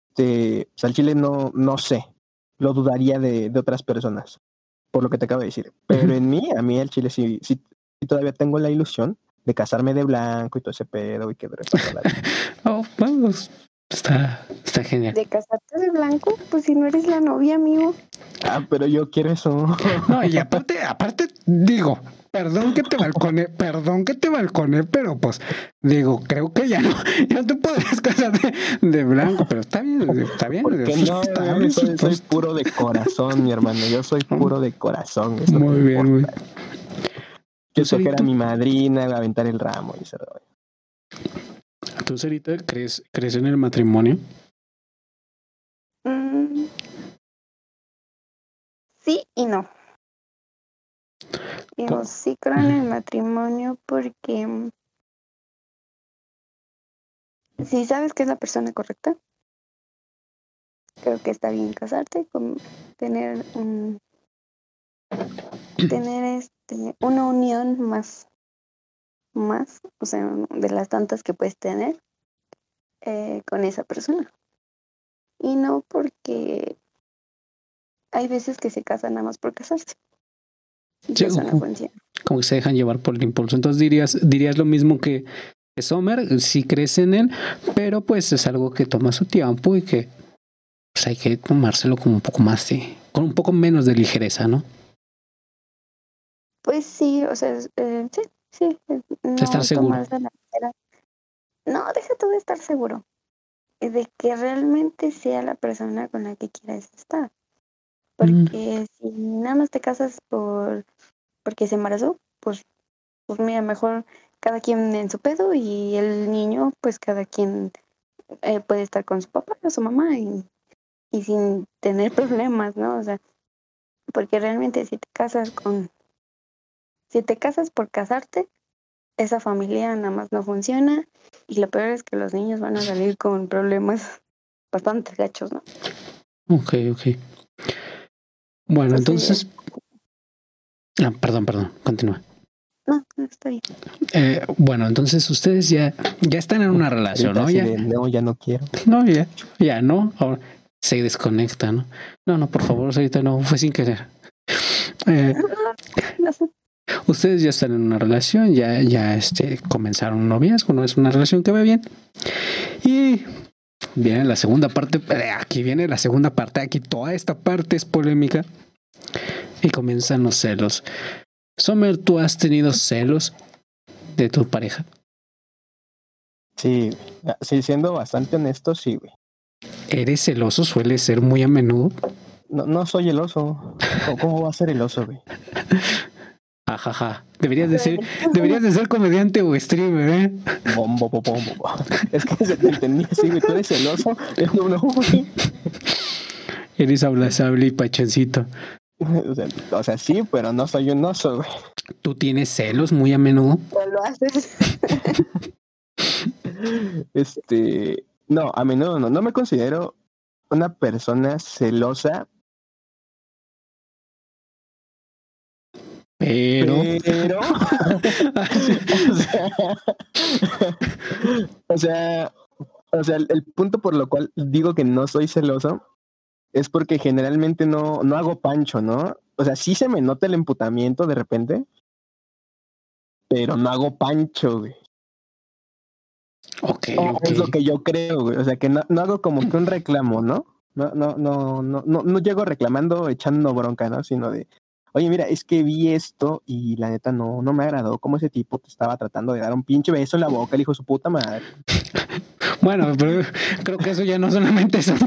este, o sea, el Chile no, no sé, lo dudaría de, de otras personas, por lo que te acabo de decir. Pero en mí, a mí el Chile sí, sí, todavía tengo la ilusión de casarme de blanco y todo ese pedo y que [LAUGHS] Oh, pues está, está genial. ¿De casarte de blanco? Pues si no eres la novia, amigo. Ah, pero yo quiero eso. [LAUGHS] No, y aparte, aparte, digo, Perdón que te balcone, perdón que te balcone, pero pues digo, creo que ya no, [LAUGHS] ya te podrías casar de, blanco, pero está bien, está bien. no, soy, puro de corazón, mi hermano, yo soy puro de corazón. muy bien, muy bien. Yo que era mi madrina, a aventar el ramo y se ¿Tú, Sarita, crees, crees en el matrimonio? Mm. sí y no. Digo, sí creo en el matrimonio porque mm, si sabes que es la persona correcta, creo que está bien casarte, con tener un tener este una unión más más, o sea, de las tantas que puedes tener eh, con esa persona. Y no porque hay veces que se casan nada más por casarse como que se dejan llevar por el impulso. Entonces dirías, dirías lo mismo que, Sommer, si crees en él, pero pues es algo que toma su tiempo y que pues hay que tomárselo con un poco más de, con un poco menos de ligereza, ¿no? Pues sí, o sea, eh, sí, sí. No estar seguro. no, deja tú de estar seguro. De que realmente sea la persona con la que quieras estar. Mm. Porque si nada más te casas por porque se embarazó, pues, pues mira, mejor cada quien en su pedo y el niño, pues cada quien eh, puede estar con su papá o su mamá y, y sin tener [LAUGHS] problemas, ¿no? O sea, porque realmente si te casas con, si te casas por casarte, esa familia nada más no funciona y lo peor es que los niños van a salir con problemas [LAUGHS] bastante gachos, ¿no? Ok, ok. Bueno, entonces... Ah, perdón, perdón, continúa. No, no está bien. Eh, bueno, entonces ustedes ya, ya están en una relación, ¿no? Ya, no, ya no quiero. no, ya, ya, no. Ahora se desconecta, ¿no? No, no, por favor, ahorita no, fue sin querer. Eh, [LAUGHS] No sé. Ustedes ya están en una relación, ya, ya este, comenzaron un noviazgo, no es una relación que va bien. Y viene la segunda parte, eh, aquí viene la segunda parte, aquí toda esta parte es polémica. Y comienzan los celos. Sommer, ¿tú has tenido celos de tu pareja? Sí, sí, siendo bastante honesto, sí, güey. ¿Eres celoso? ¿Suele ser muy a menudo? No, no soy el oso. ¿Cómo, cómo va a ser el oso, güey? [LAUGHS] Ajaja. Deberías de ser, [LAUGHS] deberías de ser comediante o streamer, ¿eh? Bombo, bombo, bombo. Es que se te entendía así, güey. Tú eres el oso. No, no, güey. Eres abrazable y pachoncito. O sea, o sea, sí, pero no soy un oso, güey. ¿Tú tienes celos muy a menudo? No lo haces. [LAUGHS] Este, no, a menudo no. No me considero una persona celosa, Pero... pero. [LAUGHS] [LAUGHS] o sea, o sea, o sea, el, punto por lo cual digo que no soy celoso es porque generalmente no, no hago pancho, ¿no? O sea, sí se me nota el emputamiento de repente, pero no hago pancho, güey. Ok. Es lo que yo creo, güey. O sea, que no, no hago como que un reclamo, ¿no? No, no, no, no, no, no llego reclamando echando bronca, ¿no? Sino de, oye, mira, es que vi esto y la neta no, no me agradó cómo ese tipo te estaba tratando de dar un pinche beso en la boca, el hijo de su puta madre. [LAUGHS] Bueno, pero creo que eso ya no solamente son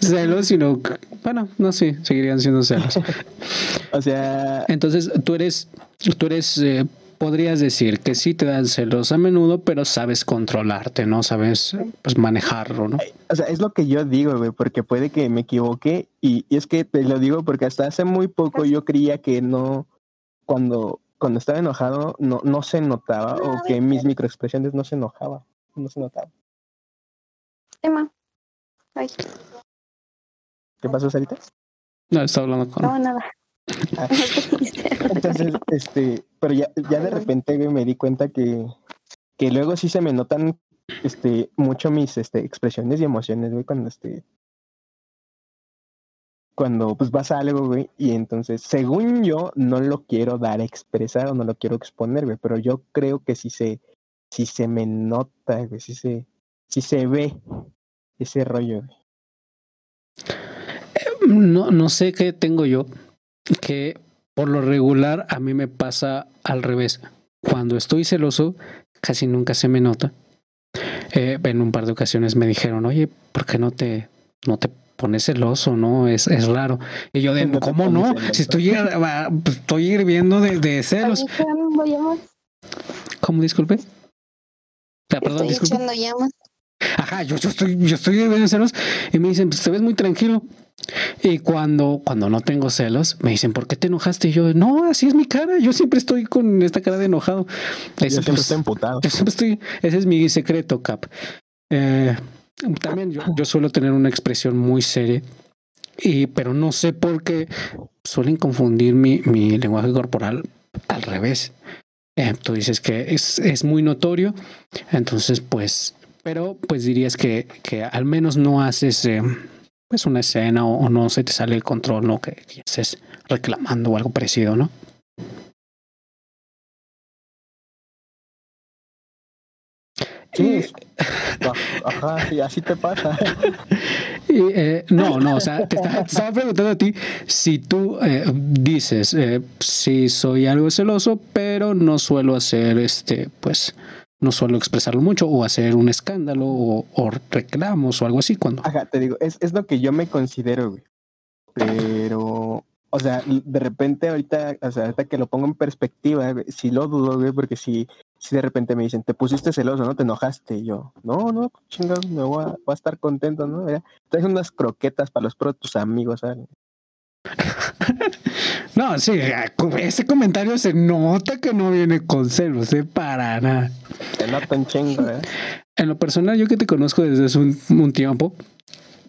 celos, sino... Bueno, no sé, seguirían siendo celos. [LAUGHS] O sea, Entonces, tú eres... Tú eres... eh, podrías decir que sí te dan celos a menudo, pero sabes controlarte, ¿no? Sabes pues manejarlo, ¿no? o sea, es lo que yo digo, güey, porque puede que me equivoque y, y es que te lo digo porque hasta hace muy poco yo creía que no, cuando, cuando estaba enojado no, no se notaba o que mis microexpresiones no se enojaba, no se notaba. Emma. Ay, ¿Qué pasó, Sarita? No, estaba hablando con... no, nada. Ah. [LAUGHS] Entonces, este, pero ya, ya de repente güey, me di cuenta que, que luego sí se me notan este, mucho mis este, expresiones y emociones, güey, cuando este. Cuando pues pasa algo, güey, y entonces, según yo, no lo quiero dar a expresar o no lo quiero exponer, güey, pero yo creo que sí se, sí se me nota, güey, sí se, sí se ve ese rollo, güey. No, no sé qué tengo yo, que por lo regular a mí me pasa al revés. Cuando estoy celoso, casi nunca se me nota. Eh, en un par de ocasiones me dijeron, oye, ¿por qué no te, no te pones celoso? No, es, es raro. Y yo de, ¿cómo no? Si estoy, ah, pues, estoy hirviendo de, de celos. ¿Cómo disculpe? Ah, perdón, Estoy disculpe. echando llamas. Ajá, yo, yo estoy, yo estoy de celos y me dicen, pues te ves muy tranquilo. Y cuando, cuando no tengo celos, me dicen, ¿por qué te enojaste? Y yo, no, así es mi cara. Yo siempre estoy con esta cara de enojado. Yo Ese, siempre pues, estoy emputado. yo siempre estoy, ese es mi secreto, Cap. Eh, también yo, yo suelo tener una expresión muy seria, y, pero no sé por qué suelen confundir mi, mi lenguaje corporal al revés. Eh, tú dices que es, es muy notorio, entonces pues, pero pues dirías que, que al menos no haces eh, pues una escena o, o no se te sale el control, ¿no? Que, que estés reclamando o algo parecido, ¿no? Sí, aj- ajá, sí, así te pasa. [LAUGHS] Y, eh, no, no, o sea, te estaba, te estaba preguntando a ti si tú eh, dices, eh, sí soy algo celoso, pero no suelo hacer, este, pues, no suelo expresarlo mucho o hacer un escándalo o, o reclamos o algo así cuando... Ajá, te digo, es, es lo que yo me considero, güey. Pero, o sea, de repente ahorita, o sea, ahorita que lo pongo en perspectiva, güey, sí lo dudo, güey, porque si, si de repente me dicen, te pusiste celoso, ¿no? Te enojaste. Y yo, no, no, chingados, me voy a, voy a estar contento, ¿no? Traes unas croquetas para los pro tus amigos, ¿sabes? [LAUGHS] No, sí, ese comentario se nota que no viene con celos, ¿eh? Para nada. Te notan chingo, ¿eh? En lo personal, yo que te conozco desde hace un, un tiempo,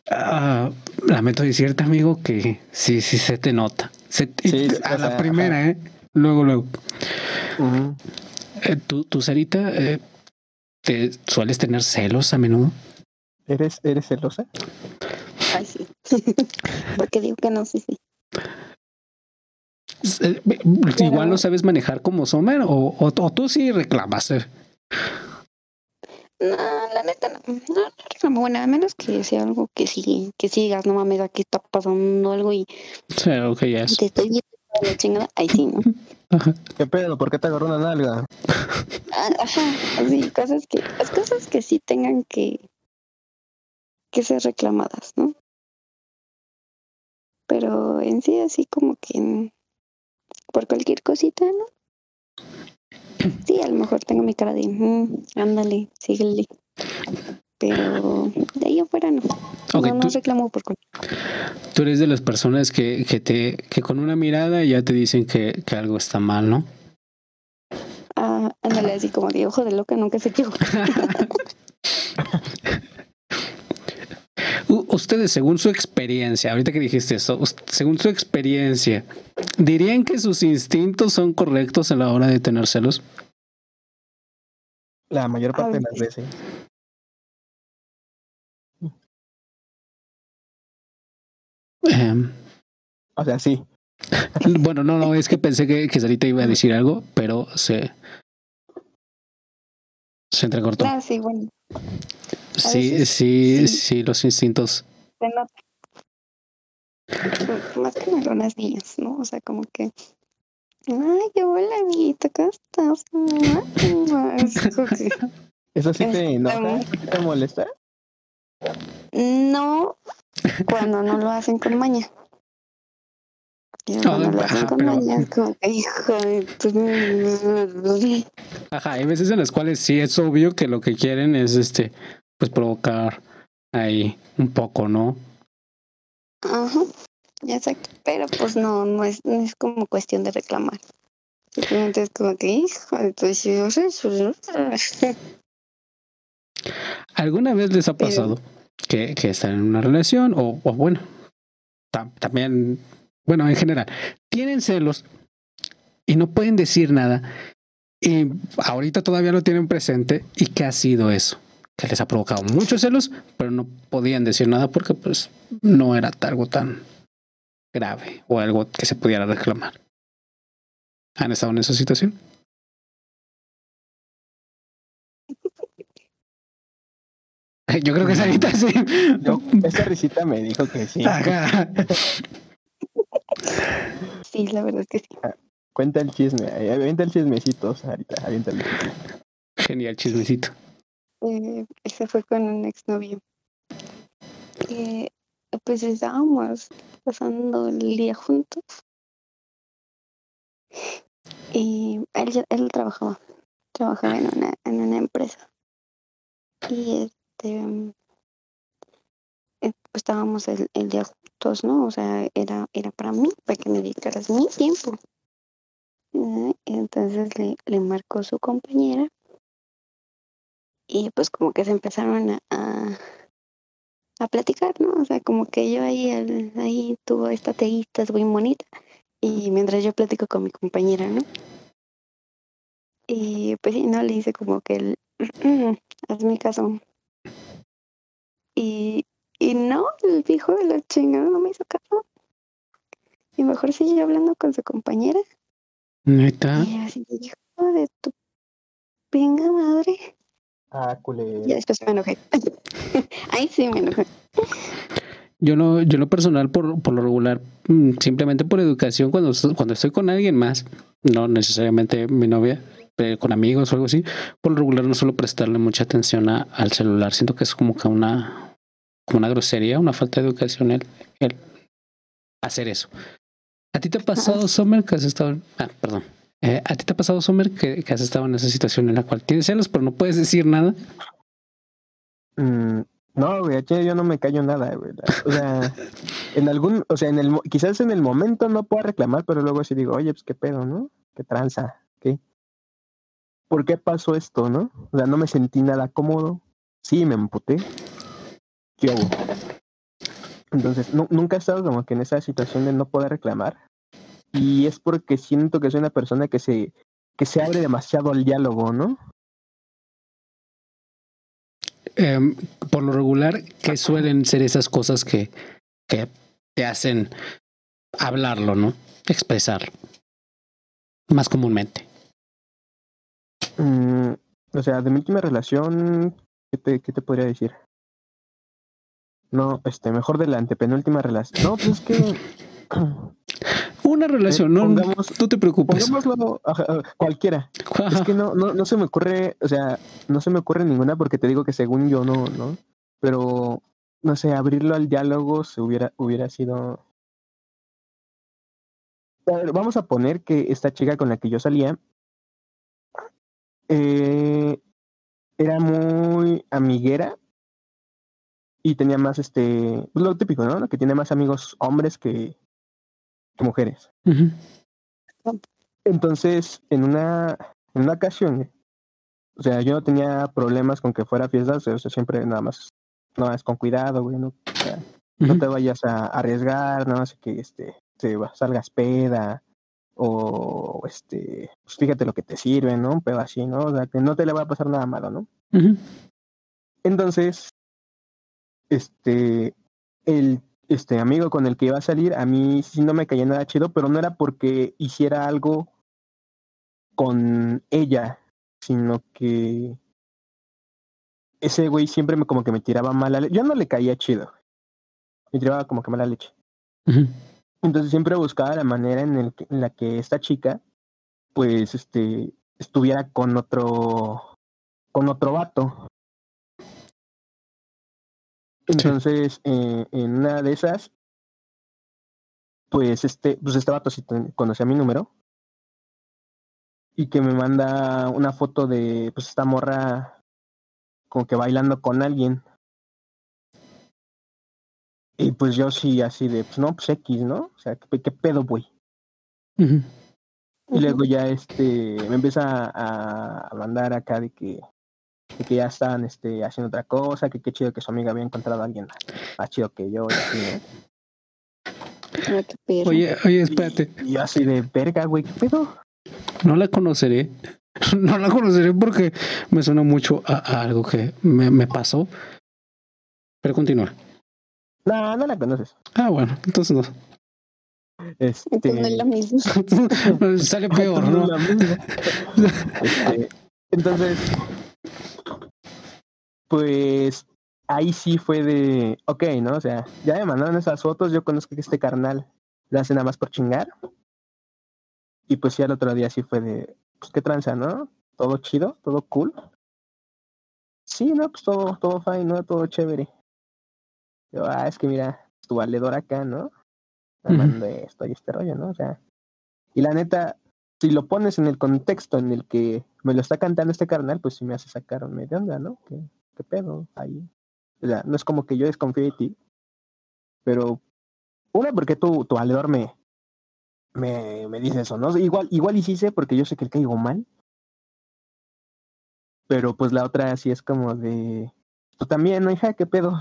ah, lamento decirte, amigo, que sí, sí se te nota. Se te- Sí, a o la sea, primera, ¿eh? Luego, luego. Ujú. Eh, ¿Tú, tú Sarita, eh, te sueles tener celos a menudo? ¿Eres, ¿Eres celosa? Ay, sí. [LAUGHS] Porque digo que no, sí, sí. Igual lo sabes manejar como Sommer o, o, o tú sí reclamas. eh? No, la neta no. No, reclamo. Bueno, a menos que sea algo que sí, que sí digas, no mames, aquí está pasando algo y Sí, ok, ya es. te estoy viendo la chingada. Ahí sí, ¿no? [LAUGHS] Ajá. ¿Qué pedo? ¿Por qué te agarró una nalga? Ah, Ajá, así, cosas que, las cosas que sí tengan que, que ser reclamadas, ¿no? Pero en sí, así como que mm, por cualquier cosita, ¿no? Sí, a lo mejor tengo mi cara de, "Mm, ándale, síguele. Pero de ahí afuera no. Ok, no, no tú, reclamo por cualquier tú eres de las personas que, que te que con una mirada ya te dicen que, que algo está mal, ¿no? Ah, ándale, así como de ojo de loca, nunca se equivoca. [LAUGHS] Ustedes, según su experiencia, ahorita que dijiste eso, según su experiencia, ¿dirían que sus instintos son correctos a la hora de tener celos? La mayor parte de las veces. Em, O sea, sí. bueno, no, no, es que pensé que, que Sarita iba a decir algo, pero se, se entrecortó. Ah, sí, bueno, Sí, veces sí, sí. sí, los instintos. se nota. Más que nada las niñas, ¿no? O sea, como que, ay, hola, amiguita, ¿cómo estás? [LAUGHS] ¿Eso sí te enoja? Este, ¿Sí ¿Te molesta? No, cuando no lo hacen con maña. Ajá, pero- hay veces en las cuales sí es obvio que lo que quieren es este, pues provocar ahí un poco, ¿no? Ajá, exacto. Pero pues no, no es, no es como cuestión de reclamar. Simplemente es como que, hijo tu ¿Alguna vez les ha Pero- pasado que, que están en una relación o, o bueno, ta- también, bueno, en general, tienen celos y no pueden decir nada y ahorita todavía lo tienen presente y qué ha sido eso? Que les ha provocado muchos celos, pero no podían decir nada porque pues no era algo tan grave o algo que se pudiera reclamar. ¿Han estado en esa situación? [LAUGHS] Yo creo que es [LAUGHS] ahorita sí. Yo, esa risita me dijo que sí. Ajá. Sí, la verdad es que sí. Cuenta el chisme. ahí, Avienta el chismecito, Sarita. Avienta el Genial chismecito. Eh, él se fue con un exnovio. Eh, pues estábamos pasando el día juntos. Y él, él trabajaba, trabajaba en una, en una empresa. Y este, eh, pues estábamos el, el día ¿no? O sea, era, era para mí, para que me dedicaras mi tiempo. Eh, Entonces le, le marcó su compañera y pues como que se empezaron a, a, a platicar, ¿no? O sea, como que yo ahí, ahí tuvo esta teguita muy bonita y mientras yo platico con mi compañera, ¿no? Y pues sí, no, le hice como que el, hazme caso. Y, y no, el viejo de la chingada no me hizo caso. Y mejor siguió hablando con su compañera. Neta. Y así, hijo de tu venga madre. Ah, Y culero. ya después me enojé. [LAUGHS] Ahí sí me enojé. Yo lo, yo lo personal por, por lo regular, mm, simplemente por educación, cuando, estoy- cuando estoy con alguien más, no necesariamente mi novia, eh, con amigos o algo así, por lo regular no suelo prestarle mucha atención a- al celular. Siento que es como que una, como una grosería, una falta de educación el, el hacer eso. ¿A ti te ha pasado, Sommer, que has estado en- Ah, perdón. Eh, ¿A ti te ha pasado, Sommer, que, que has estado en esa situación en la cual tienes celos, pero no puedes decir nada? Mm, no, güey, yo no me callo nada, güey. O sea, en algún, o sea, en el, mo- quizás en el momento no puedo reclamar, pero luego sí digo, oye, pues qué pedo, ¿no? ¿Qué tranza? ¿Qué? ¿Por qué pasó esto, no? O sea, no me sentí nada cómodo. Sí, me emputé. ¿Qué hago? Entonces, nu- nunca he estado como que en esa situación de no poder reclamar. Y es porque siento que soy una persona que se que se abre demasiado al diálogo, ¿no? Em, por lo regular, ¿qué suelen ser esas cosas que, que te hacen hablarlo, ¿no? Expresar más comúnmente. Mm, o sea, de mi última relación, ¿qué te, ¿qué te podría decir? No, este, mejor de la antepenúltima relación. No, pues es que. [CLEARS THROAT] Una relación, no, no te preocupes. Pongámoslo cualquiera. Es que no, no, no se me ocurre, o sea, no se me ocurre ninguna porque te digo que según yo no, ¿no? Pero, no sé, abrirlo al diálogo se hubiera, hubiera sido. vamos a poner que esta chica con la que yo salía eh, era muy amiguera y tenía más este, pues lo típico, ¿no? Que tiene más amigos hombres que, mujeres. Entonces, en una, en una ocasión, o sea, yo no tenía problemas con que fuera fiesta, o sea, siempre nada más, nada más con cuidado, güey, no, no te vayas a arriesgar, nada más que este, te salgas peda, o este, pues fíjate lo que te sirve, ¿no? Un pedo así, ¿no? O sea, que no te le va a pasar nada malo, ¿no? Entonces, este, el este amigo con el que iba a salir, a mí sí no me caía nada chido, pero no era porque hiciera algo con ella, sino que ese güey siempre me como que me tiraba mala leche. Yo no le caía chido. Me tiraba como que mala leche. Entonces siempre buscaba la manera en, el en la que esta chica, pues, este, estuviera con otro, con otro vato. Entonces, eh, en una de esas, pues este, pues este vato sí conocía mi número. Y que me manda una foto de pues esta morra como que bailando con alguien. Y pues yo sí así de, pues no, pues X, ¿no? O sea, ¿qué, qué pedo, güey? Y luego ya este me empieza a, a mandar acá de que que ya están este, haciendo otra cosa, que qué chido que su amiga había encontrado a alguien más chido que yo. Oye, oye, espérate. Y, así de verga, güey, ¿qué pedo? No la conoceré. [LAUGHS] No la conoceré porque me suena mucho a, algo que me, me, pasó. Pero continúa. No, no la conoces. Ah, bueno, entonces no. Este... Entonces [LAUGHS] [LAUGHS] no es la misma. Sale peor, ¿no? Este, entonces, pues ahí sí fue de, ok, ¿no? O sea, ya me mandaron esas fotos, yo conozco que este carnal lo hace nada más por chingar. Y pues ya el otro día sí fue de, pues qué tranza, ¿no? Todo chido, todo cool. Sí, no, pues todo, todo fine, ¿no? Todo chévere. Yo, ah, es que mira, tu valedor acá, ¿no? Me mandó esto y este rollo, ¿no? O sea, y la neta, si lo pones en el contexto en el que me lo está cantando este carnal, pues sí me hace sacar de onda, ¿no? Que ¿qué pedo? Ahí. O sea, no es como que yo desconfíe de ti, pero una, porque tu, tu valedor me, me, me dice eso, ¿no? Igual, igual sé porque yo sé que le caigo mal, pero pues la otra sí es como de, tú también, ¿no, hija? ¿Qué pedo?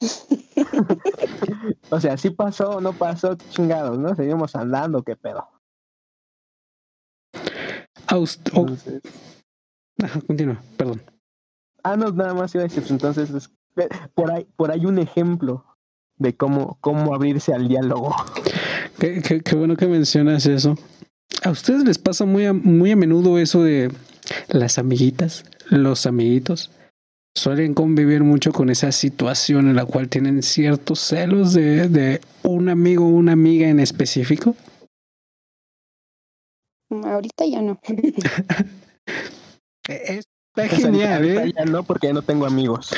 [LAUGHS] o sea, sí pasó, no pasó, chingados, ¿no? Seguimos andando, ¿qué pedo? continúa, perdón. Ah, no, nada más iba a decir, entonces por ahí, por ahí un ejemplo de cómo, cómo abrirse al diálogo. Qué, qué, bueno que mencionas eso. ¿A ustedes les pasa muy a, muy a menudo eso de las amiguitas, los amiguitos? Suelen convivir mucho con esa situación en la cual tienen ciertos celos de, de un amigo o una amiga en específico. Ahorita ya no. [LAUGHS] [LAUGHS] es, Está genial, ¿eh? Ya no, porque ya no tengo amigos. [LAUGHS]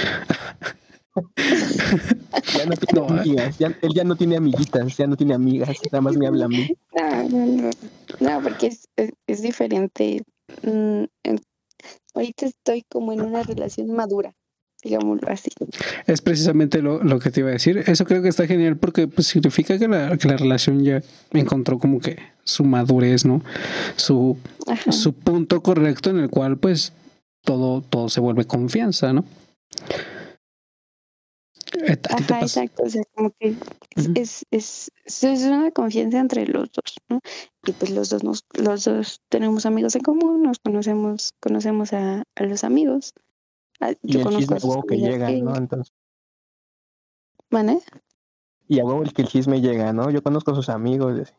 ya no tiene amigas, ya, él ya no tiene amiguitas, ya no tiene amigas, nada más me habla a mí. No, no, no, no porque es, es, diferente. Mm, ahorita estoy como en una relación madura, digámoslo así. Es precisamente lo, lo, que te iba a decir. Eso creo que está genial porque pues, significa que la, que la relación ya encontró como que su madurez, ¿no? Su, su punto correcto en el cual pues todo, todo se vuelve confianza, ¿no? ¿A Ajá, exacto. O sea, como que es, es, es, es una confianza entre los dos, ¿no? Y pues los dos nos, los dos tenemos amigos en común, nos conocemos, conocemos a, a los amigos. Ah, Y Yo el conozco chisme a a huevo que llega, que- ¿no? Entonces, ¿Van, eh? y a huevo el que el chisme llega, ¿no? Yo conozco a sus amigos. y así.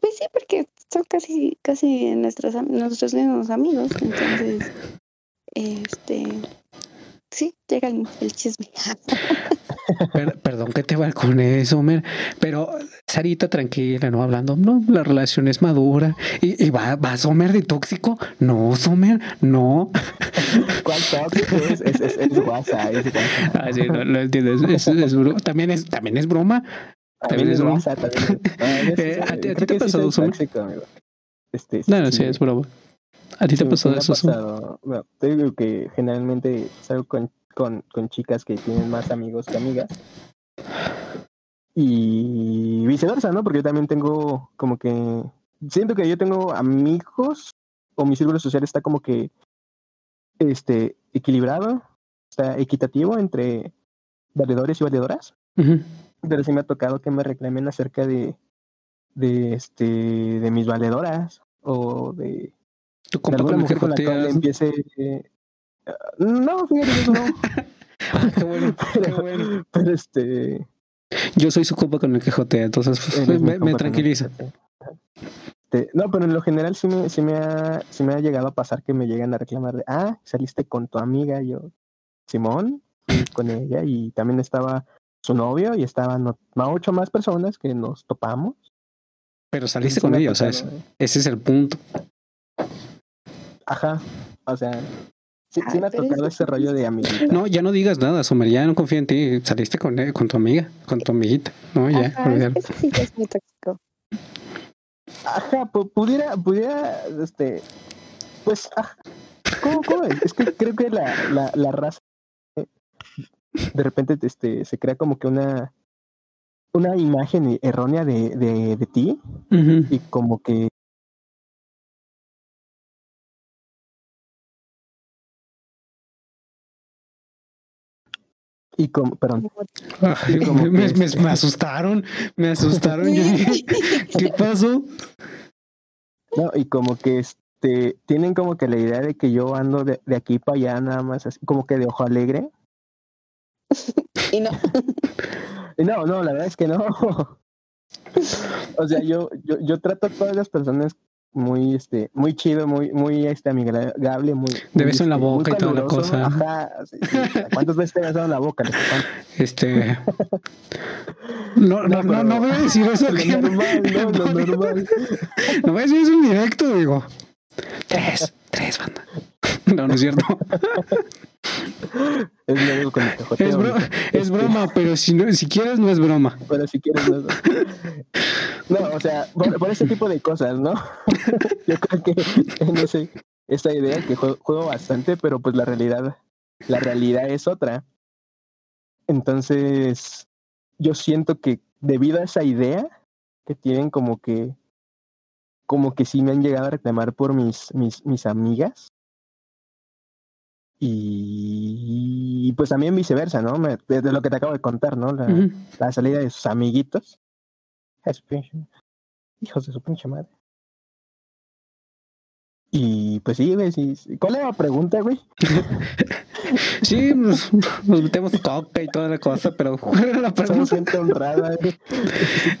Pues sí, porque son casi, casi nuestros, nuestros mismos amigos. Entonces, este, sí, llega el, el chisme. [LAUGHS] Per- perdón que te balcones, Homer, pero Sarita tranquila, no hablando, no, la relación es madura. ¿Y, y va, va Somer de tóxico? No, Somer, no. [LAUGHS] ¿Cuál tóxico es? Es, es, es WhatsApp, es WhatsApp. Ah, sí, no, lo entiendo. es- es- es bro- también, es, también es broma. También es broma. WhatsApp, también es- [LAUGHS] no, es- Eh, ¿a ti- te ha pasado, amigo. Este, No, no, sí, es broma. ¿A ti te ha pasado eso? Somer? pasado. Bueno, te digo que generalmente salgo con, con, con chicas que tienen más amigos que amigas. Y viceversa, ¿no? Porque yo también tengo como que... Siento que yo tengo amigos o mi círculo social está como que este equilibrado, está equitativo entre valedores y valedoras. Ujú. Pero sí me ha tocado que me reclamen acerca de, de este de mis valedoras o de, Tu de alguna con mujer la cual empiece eh, no fíjate que eso no [LAUGHS] Ah, qué bueno, qué pero, bueno. pero, este Yo soy su compa con el que jotea, entonces pues, me, tranquiliza. Este, no pero en lo general sí me, sí me ha sí me ha llegado a pasar que me llegan a reclamar de ah saliste con tu amiga yo Simón con ella y también estaba su novio y estaban ocho más personas que nos topamos Pero saliste con ella, o sea, ese es el punto. Ajá, o sea, sí, me ha tocado es- ese rollo de amiguita. No, ya no digas nada, Somer, ya no confío en ti. Saliste con, eh, con tu amiga, con tu amiguita. No, ya, Ajá, eso sí que es muy tóxico. Ajá, pu- pudiera, pudiera, este, pues, ajá, ¿cómo, cómo es? Es que creo que la, la, la raza [LAUGHS] de repente este, se crea como que una, una imagen errónea de, de, de ti y como que y como, perdón, Ay, Sí, como me, me- que me- este- me [LAUGHS] asustaron, me asustaron. Yo dije, ¿qué pasó? No, y como que este tienen como que la idea de que yo ando de, de aquí para allá nada más así, como que de ojo alegre. Y no. [LAUGHS] Y no, no, la verdad es que no. [LAUGHS] O sea, yo, yo, yo trato a todas las personas muy, este, muy chido, muy, muy este amigable, muy. De beso en la este, boca y toda la cosa. Ajá. sí, sí. ¿Cuántas veces te he besado en la boca? Este. [LAUGHS] No, no, no, no voy a decir eso. Lo que- normal, no, lo no, normal. No voy a decir eso en directo, digo. Tres, tres, banda. No, no es cierto. Es con el que joteo, Es, bro- es Este, broma, pero si, no, si quieres, no es broma. Pero si quieres, no. No, o sea, por, por ese tipo de cosas, ¿no? [LAUGHS] Yo creo que en ese, esa idea que juego, juego bastante, pero pues la realidad, la realidad es otra. Entonces, yo siento que debido a esa idea que tienen como que, como que sí me han llegado a reclamar por mis, mis, mis amigas. Y pues también viceversa, ¿no? Me- desde lo que te acabo de contar, ¿no? La, salida de sus amiguitos. Hijos de su pinche madre. Y pues sí, güey. Sí. ¿Cuál era la pregunta, güey? [LAUGHS] Sí, nos, nos metemos coca y toda la cosa, pero ¿cuál era la Somos pregunta? gente honrada, güey.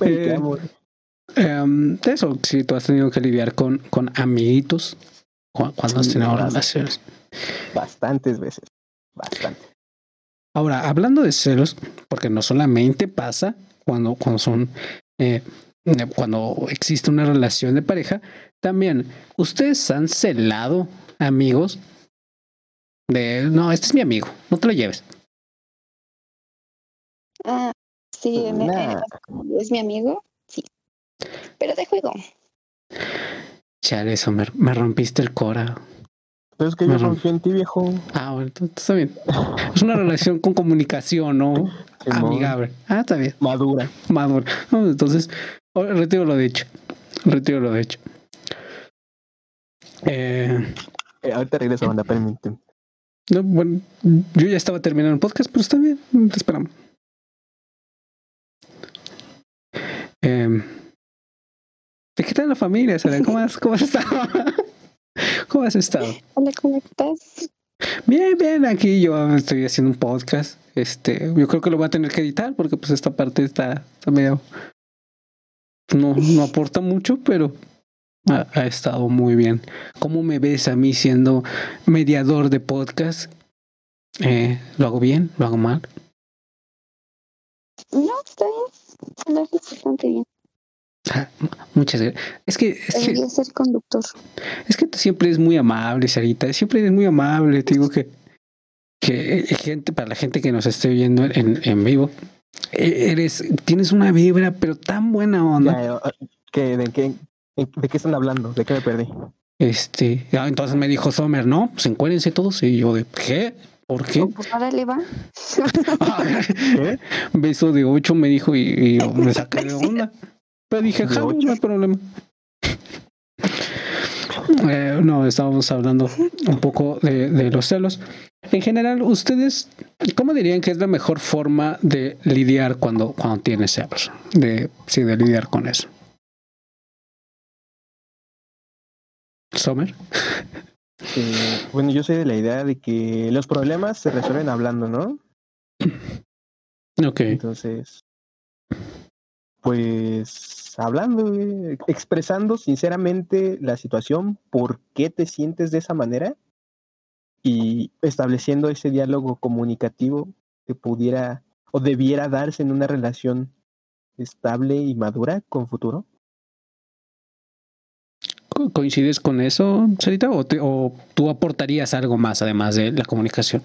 [LAUGHS] Eh. Em, eso, si tú has tenido que lidiar con, con amiguitos cu- cuando has tenido relaciones. Bastantes veces. Bastante. Ahora, hablando de celos, porque no solamente pasa cuando, cuando son eh, eh, cuando existe una relación de pareja, también ustedes han celado amigos de no, este es mi amigo, no te lo lleves. Ah, sí, Nah. es mi amigo, sí. Pero de juego. Chale, eso me, me rompiste el cora. Pero es que yo confío en ti, viejo. Ah, bueno, está bien. Es una relación con comunicación, ¿no? [LAUGHS] Amigable. Ah, está bien. Madura. Maduro. No, entonces, retiro lo dicho. Retiro lo dicho. Eh, Eh, ahorita regreso, banda, permíteme. No, bueno, yo ya estaba terminando el podcast, pero está bien, te esperamos. Eh, ¿Qué tal la familia, Sara? ¿Cómo has, cómo has estado? [LAUGHS] ¿Cómo has estado? Hola, ¿cómo estás? Bien, bien, aquí yo estoy haciendo un podcast. Este, yo creo que lo voy a tener que editar porque pues esta parte está, está medio no, no aporta mucho, pero ha, ha, estado muy bien. ¿Cómo me ves a mí siendo mediador de podcast? Eh, ¿Lo hago bien? ¿Lo hago mal? No, está bien. Lo haces bastante bien. Ah, muchas gracias. Es que, es que, ser conductor. Es que tú siempre eres muy amable, Sarita. Siempre eres muy amable. Te digo que, que gente, para la gente que nos esté viendo en, en vivo, e, eres, tienes una vibra, pero tan buena onda. Ya, ah, ¿qué, de, qué, ¿De qué están hablando? ¿De qué me perdí? Este, entonces me dijo Sommer, no, pues encuérense todos. Y yo de, ¿qué? ¿Por qué? Pues ahora le va. [LAUGHS] ¿Qué? Beso de ocho me dijo y, y yo [LAUGHS] me saqué de onda. Pero dije, ja, no hay problema. Eh, no, estábamos hablando un poco de, de, los celos. En general, ¿ustedes cómo dirían que es la mejor forma de lidiar cuando, cuando tienes celos? De, sí, de lidiar con eso. ¿Sommer? Eh, bueno, yo soy de la idea de que los problemas se resuelven hablando, ¿no? Ok. Entonces, pues hablando, expresando sinceramente la situación, por qué te sientes de esa manera y estableciendo ese diálogo comunicativo que pudiera o debiera darse en una relación estable y madura con futuro. ¿Coincides con eso, Sarita? ¿O, te, ¿O tú aportarías algo más además de la comunicación?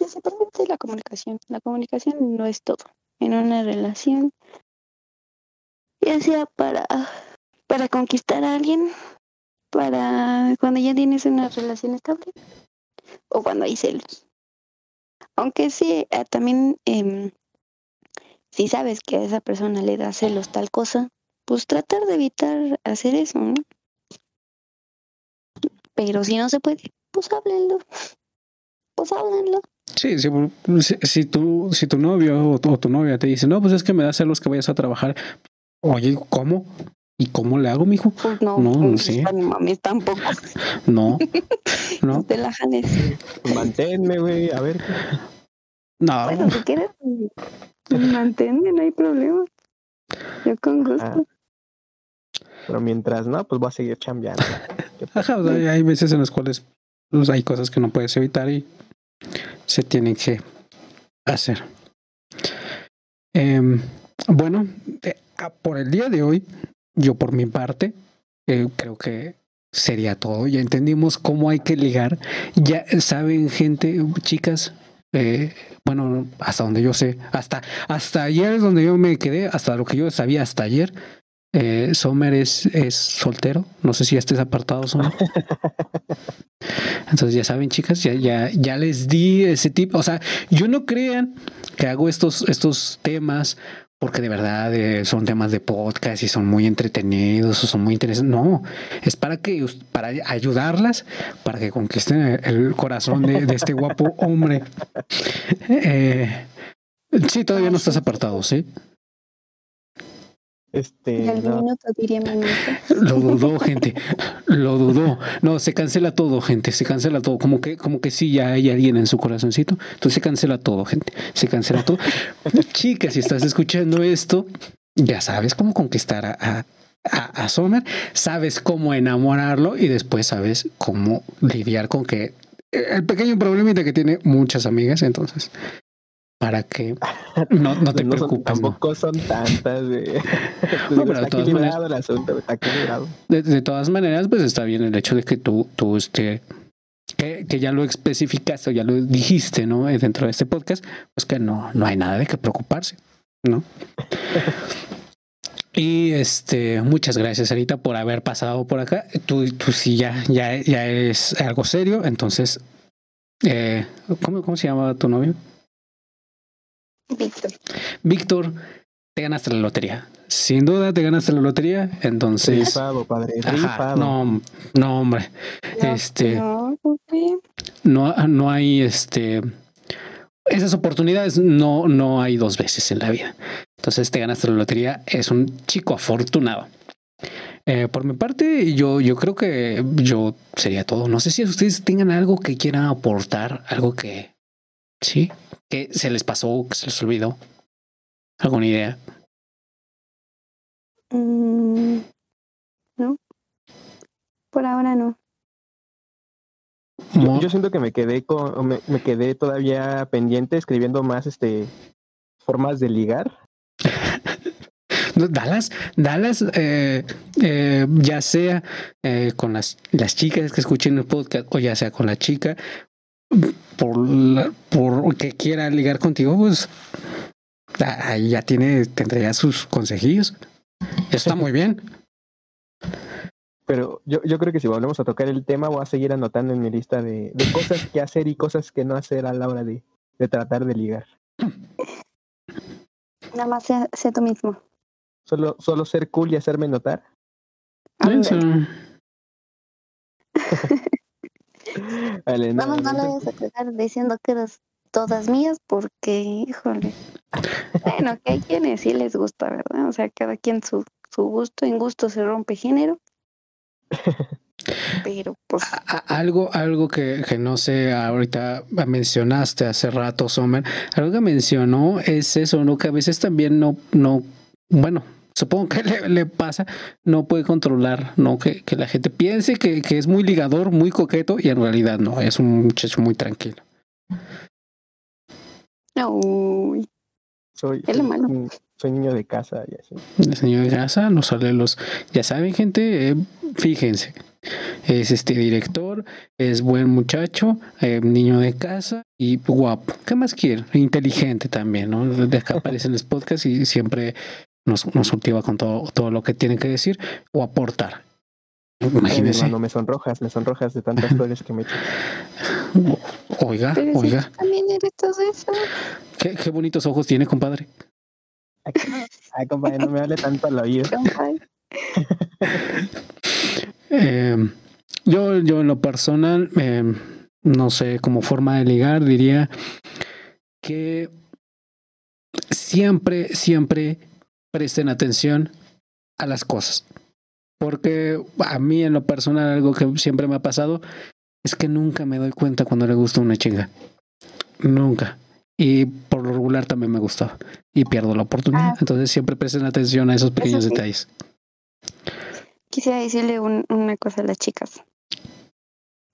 Principalmente la comunicación. La comunicación no es todo. En una relación, ya sea para, para conquistar a alguien, para cuando ya tienes una relación estable o cuando hay celos. Aunque sí, eh, también eh, si sabes que a esa persona le da celos tal cosa, pues tratar de evitar hacer eso. Pero si no se puede, pues háblenlo. Pues háblenlo. Sí, sí si, si, tu, si tu novio o tu, o tu, novia te dice, no, pues es que me da celos que vayas a trabajar. Oye, ¿cómo? ¿Y cómo le hago, mijo? Pues no, no, pues sí. mi mami tampoco. No, [LAUGHS] no. Te la jales. Manténme, güey, a ver. No. Bueno, si quieres, manténme, no hay problema. Yo con gusto. Ah. Pero mientras no, pues voy a seguir chambeando. [LAUGHS] Ajá, o sea, hay veces en las cuales pues, hay cosas que no puedes evitar y se tienen que hacer. Eh, bueno, eh, por el día de hoy, yo por mi parte, eh, creo que sería todo. Ya entendimos cómo hay que ligar. Ya saben, gente, chicas, eh, bueno, hasta donde yo sé, hasta, hasta ayer es donde yo me quedé, hasta lo que yo sabía hasta ayer. Eh, Sommer es, es soltero, no sé si ya estés apartado, Sommer. Entonces ya saben, chicas, ya, ya, ya les di ese tip. O sea, yo no crean que hago estos, estos temas porque de verdad eh, son temas de podcast y son muy entretenidos o son muy interesantes. No, es para que para ayudarlas, para que conquisten el corazón de, este guapo hombre. [LAUGHS] Eh, sí, todavía no estás apartado, ¿sí? Este, no. minuto, diría [LAUGHS] Lo dudó, gente. Lo dudó. No, se cancela todo, gente. Se cancela todo. Como que, como que sí, ya hay alguien en su corazoncito. Entonces se cancela todo, gente. Se cancela todo. [LAUGHS] Chica, si estás escuchando esto, ya sabes cómo conquistar a, a, a, a Sommer. Sabes cómo enamorarlo y después sabes cómo lidiar con que el pequeño problemita que tiene muchas amigas. Entonces, para que [LAUGHS] no, no te no preocupes. Son, tampoco son tantas. [LAUGHS] Está equilibrado maneras- el asunto, está equilibrado. De, de todas maneras, pues está bien el hecho de que tú, tú este, que, que ya lo especificaste o ya lo dijiste, ¿no? Eh, Dentro de este podcast, pues que no, no hay nada de qué preocuparse, ¿no? [LAUGHS] Y este, muchas gracias, Sarita, por haber pasado por acá. Tú, tú sí ya, ya, ya es algo serio, entonces, eh, ¿cómo, ¿cómo se llama tu novio? Víctor. Víctor, te ganaste la lotería. sin duda te ganaste la lotería, entonces... Rifado, padre, Ajá, rifado. no, no, hombre. No, Este, no, ¿por qué? no, no hay este. Esas oportunidades no, no hay dos veces en la vida. Entonces te ganaste la lotería, es un chico afortunado. Eh, por mi parte, yo, yo creo que yo sería todo. No sé si ustedes tengan algo que quieran aportar, algo que sí, que se les pasó, que se les olvidó. ¿Alguna idea? Mm, no. Por ahora no. Yo, siento que me quedé con, me, me quedé todavía pendiente escribiendo más este formas de ligar. [LAUGHS] Dallas, Dallas, eh, eh, ya sea eh, con las, las chicas que escuchen el podcast o ya sea con la chica, por, la- por que quiera ligar contigo, pues ah, ahí ya tiene, tendría sus consejillos. Eso está muy bien. Pero yo, yo creo que si volvemos a tocar el tema, voy a seguir anotando en mi lista de, de cosas que hacer y cosas que no hacer a la hora de, de tratar de ligar. Nada más sé, sé tú mismo. Solo, solo ser cool y hacerme notar. Eso. [LAUGHS] Ándale. Vale, no, Vamos, no no vayas a quedar diciendo que eres todas mías porque, híjole. [LAUGHS] Bueno, que hay quienes sí les gusta, ¿verdad? O sea, cada quien su, su gusto, en gusto se rompe género. [LAUGHS] Pero pues A- a- Algo, algo que, que no sé, ahorita mencionaste hace rato, Sommer, algo que mencionó es eso, ¿no? Que a veces también no, no, bueno, supongo que [LAUGHS] le, le pasa, no puede controlar, ¿no? Que, que la gente piense que, que es muy ligador, muy coqueto, y en realidad no, es un muchacho muy tranquilo. uy, Soy, Es mm, soy niño de casa y así. El señor de casa no sale los, ya saben, gente, eh, fíjense. Es este director, es buen muchacho, eh, niño de casa y guapo. ¿Qué más quiere? Inteligente también, ¿no? De acá aparece en los podcasts y siempre nos, nos cultiva con todo, todo lo que tiene que decir o aportar. Ay, Imagínense. hermano, me sonrojas, me sonrojas de tantas flores que me echas. Oiga, pero oiga, tú también eres todo eso. qué, qué bonitos ojos tiene, compadre. Ay, compadre, no me hable tanto al oído. Eh, yo, yo en lo personal, eh, no sé, como forma de ligar, diría que siempre, siempre presten atención a las cosas. Porque a mí en lo personal algo que siempre me ha pasado es que nunca me doy cuenta cuando le gusta una chinga. Nunca. Y por lo regular también me gustaba. Y pierdo la oportunidad. Ah. Entonces siempre presten atención a esos pequeños sí. detalles. Quisiera decirle un- una cosa a las chicas.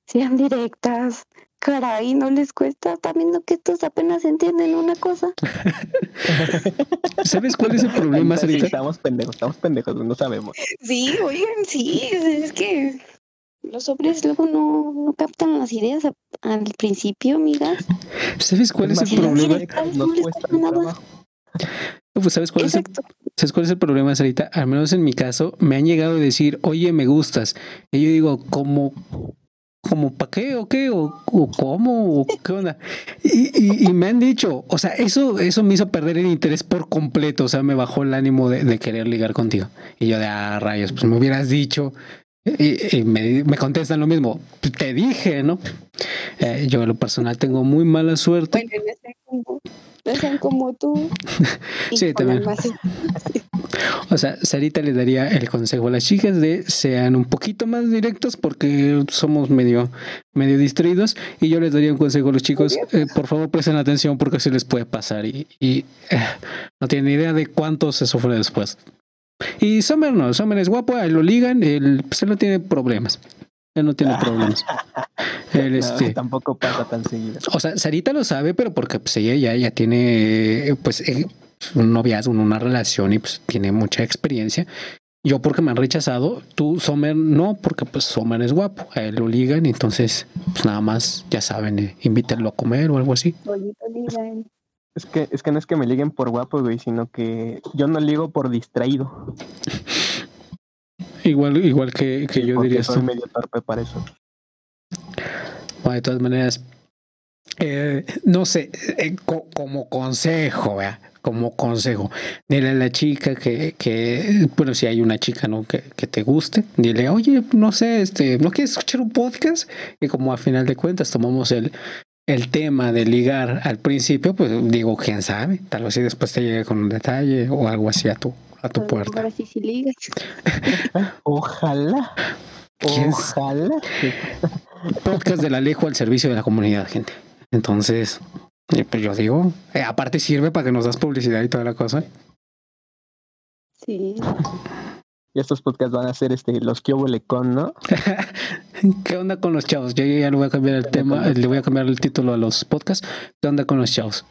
Sean directas. Caray, no les cuesta. Están viendo que estos apenas entienden una cosa. [LAUGHS] ¿Sabes cuál es el problema, Sí, Sarita? estamos pendejos, estamos pendejos, no sabemos. Sí, oigan, sí. Es que los hombres luego no, no captan las ideas a- al principio, amigas. ¿Sabes cuál es el problema? no les cuesta nada. Pues, ¿sabes cuál, es el. ¿Sabes cuál es el problema, Sarita? Al menos en mi caso, me han llegado a decir, oye, me gustas. Y yo digo, ¿cómo? ¿Cómo para qué? ¿O qué? ¿O, cómo? ¿O qué onda? Y, y- me han dicho, o sea, eso, eso me hizo perder el interés por completo. O sea, me bajó el ánimo de, querer ligar contigo. Y yo de, ah, rayos, pues me hubieras dicho. Y, y me, contestan lo mismo. Te dije, ¿no? Eh, yo en lo personal tengo muy mala suerte. Bueno, no sean como, no sean como tú. [LAUGHS] Y Sí, también. así. [LAUGHS] O sea, Sarita le daría el consejo a las chicas de sean un poquito más directos porque somos medio, medio distraídos y yo les daría un consejo a los chicos, eh, por favor presten atención porque se les puede pasar y, y, eh, no tienen idea de cuánto se sufre después. Y Summer no, Summer es guapo, a él lo ligan, él, pues, él no tiene problemas. Él no tiene [LAUGHS] problemas. Él, No, este, tampoco pasa tan seguido. o sea, Sarita lo sabe, pero porque pues ella ya, ya tiene pues eh, un noviazgo, una relación y pues tiene mucha experiencia. Yo porque me han rechazado, tú Sommer no, porque pues Sommer es guapo, a él lo ligan y entonces pues nada más, ya saben, eh, invítenlo a comer o algo así. Es que, es que no es que me liguen por guapo, güey, sino que yo no ligo por distraído. [LAUGHS] Igual, igual que, que yo diría soy esto. medio torpe para eso. Bueno, de todas maneras, eh, no sé, eh, co- como consejo, ¿verdad? como consejo, dile a la chica que, que bueno, si hay una chica, ¿no? Que, que te guste, dile, oye, no sé, este, ¿no quieres escuchar un podcast? Y como a final de cuentas tomamos el, el tema de ligar al principio, pues digo, quién sabe, tal vez si después te llegue con un detalle o algo así a tu, a tu puerta. Ahora sí, sí ligas. [LAUGHS] Ojalá. ¿Quién Ojalá. [LAUGHS] Podcast del Alejo al servicio de la comunidad, gente. Entonces, pues yo digo, eh, aparte sirve para que nos das publicidad y toda la cosa. Sí. Y estos podcasts van a ser este, los que hubo con, ¿no? [LAUGHS] ¿Qué onda con los chavos? Yo ya le voy a cambiar el tema, le voy a cambiar el título a los podcasts. ¿Qué onda con los chavos?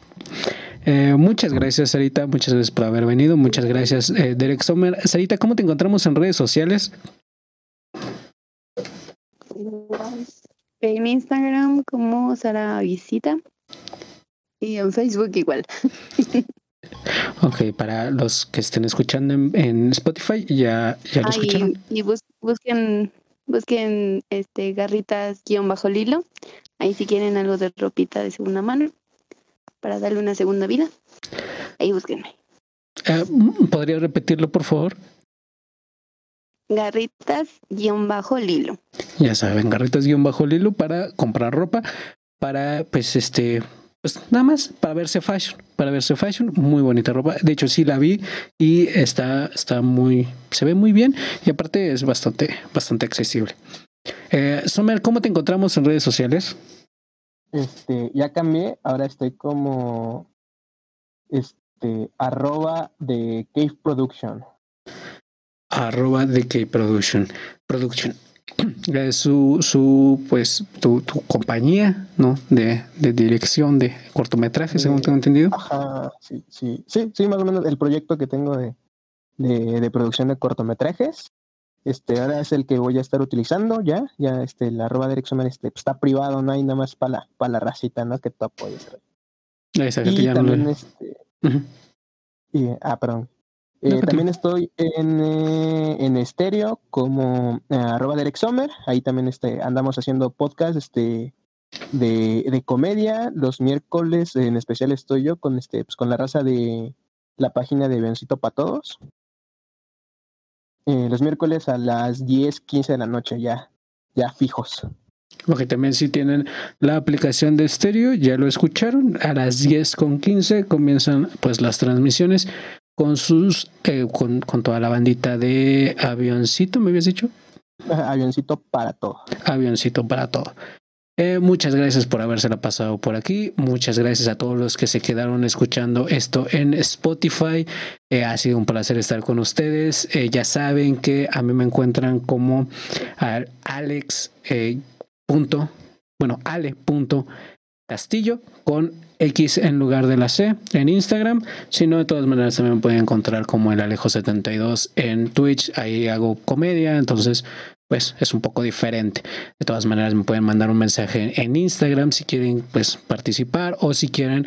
Eh, muchas gracias, Sarita. Muchas gracias por haber venido. Muchas gracias, eh, Derek Sommer. Sarita, ¿cómo te encontramos en redes sociales? En Instagram como Sara Visita. Y en Facebook igual. [LAUGHS] Ok, para los que estén escuchando en, en Spotify, ya, ya lo Ah, escucharon. y, y bus- busquen, busquen este garritas guion bajo Lilo. Ahí si quieren algo de ropita de segunda mano para darle una segunda vida. Ahí búsquenme. Eh, ¿Podría repetirlo, por favor? Garritas guion bajo Lilo. Ya saben, garritas guion bajo Lilo para comprar ropa, para pues este, pues nada más, para verse fashion, para verse fashion, muy bonita ropa. De hecho sí la vi y está, está muy, se ve muy bien y aparte es bastante, bastante accesible. Eh, Sommer, ¿cómo te encontramos en redes sociales? Este, ya cambié, ahora estoy como este arroba de Cave Production. Arroba de K Production. Production. Eh, su, su, pues, tu, tu compañía, ¿no? De, de dirección de cortometrajes, según tengo entendido. Ajá, sí, sí, sí, sí, más o menos el proyecto que tengo de, de, de producción de cortometrajes. Este, ahora es el que voy a estar utilizando ya, ya este, el arroba Exomer, este, pues, está privado, no hay nada más para la, para la racita, ¿no? Que tú apoyes. Gente Y ya no también, le- este, y, ah, perdón. Eh, también estoy en, eh, en estéreo como eh, arroba Derek Sommer. Ahí también este, andamos haciendo podcast este, de, de comedia. Los miércoles en especial estoy yo con, este, pues, con la raza de la página de Bencito para Todos. Eh, los miércoles a las 10, 15 de la noche ya, ya fijos. Porque también si tienen la aplicación de estéreo, ya lo escucharon, a las 10 con 15 comienzan pues las transmisiones con sus, eh, con, con toda la bandita de avioncito, me habías dicho, Avioncito para todo. avioncito para todo. Eh, muchas gracias por habérsela pasado por aquí. Muchas gracias a todos los que se quedaron escuchando esto en Spotify. Eh, ha sido un placer estar con ustedes. Eh, ya saben que a mí me encuentran como al Alex punto, bueno, ale punto Castillo con X en lugar de la C en Instagram. Si no, de todas maneras también me pueden encontrar como el Alejo72 en Twitch. Ahí hago comedia, entonces pues es un poco diferente. De todas maneras me pueden mandar un mensaje en Instagram si quieren pues participar o si quieren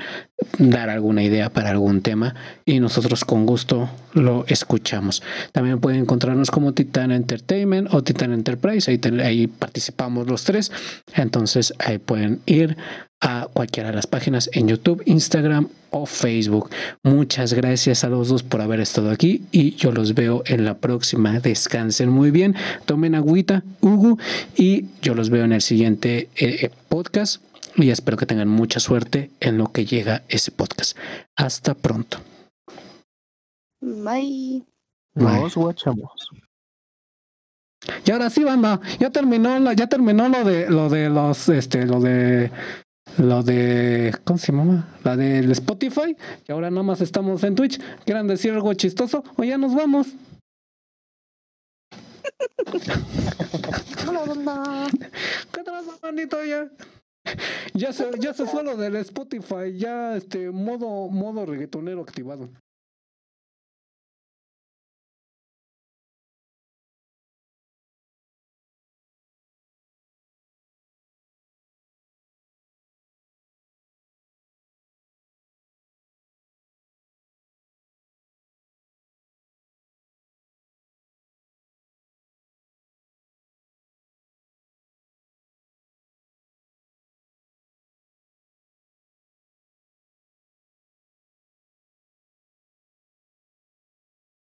dar alguna idea para algún tema y nosotros con gusto lo escuchamos. También pueden encontrarnos como Titan Entertainment o Titan Enterprise, ahí, participamos los tres. Entonces ahí pueden ir a cualquiera de las páginas en YouTube, Instagram o Facebook. Muchas gracias a los dos por haber estado aquí y yo los veo en la próxima. Descansen muy bien, tomen agüita, Hugo, y yo los veo en el siguiente eh, podcast y espero que tengan mucha suerte en lo que llega ese podcast. Hasta pronto. Bye. Bye. Nos guachamos. Y ahora sí, banda, ya terminó, la- ya terminó lo de lo de los este lo de lo de ¿cómo se llama? La del Spotify, y ahora nada más estamos en Twitch. ¿Quieran decir algo chistoso o ya nos vamos? Hola, banda. ¿Qué traza, bandito ya? Ya se, ya se fue lo del Spotify, ya este modo, modo reggaetonero activado.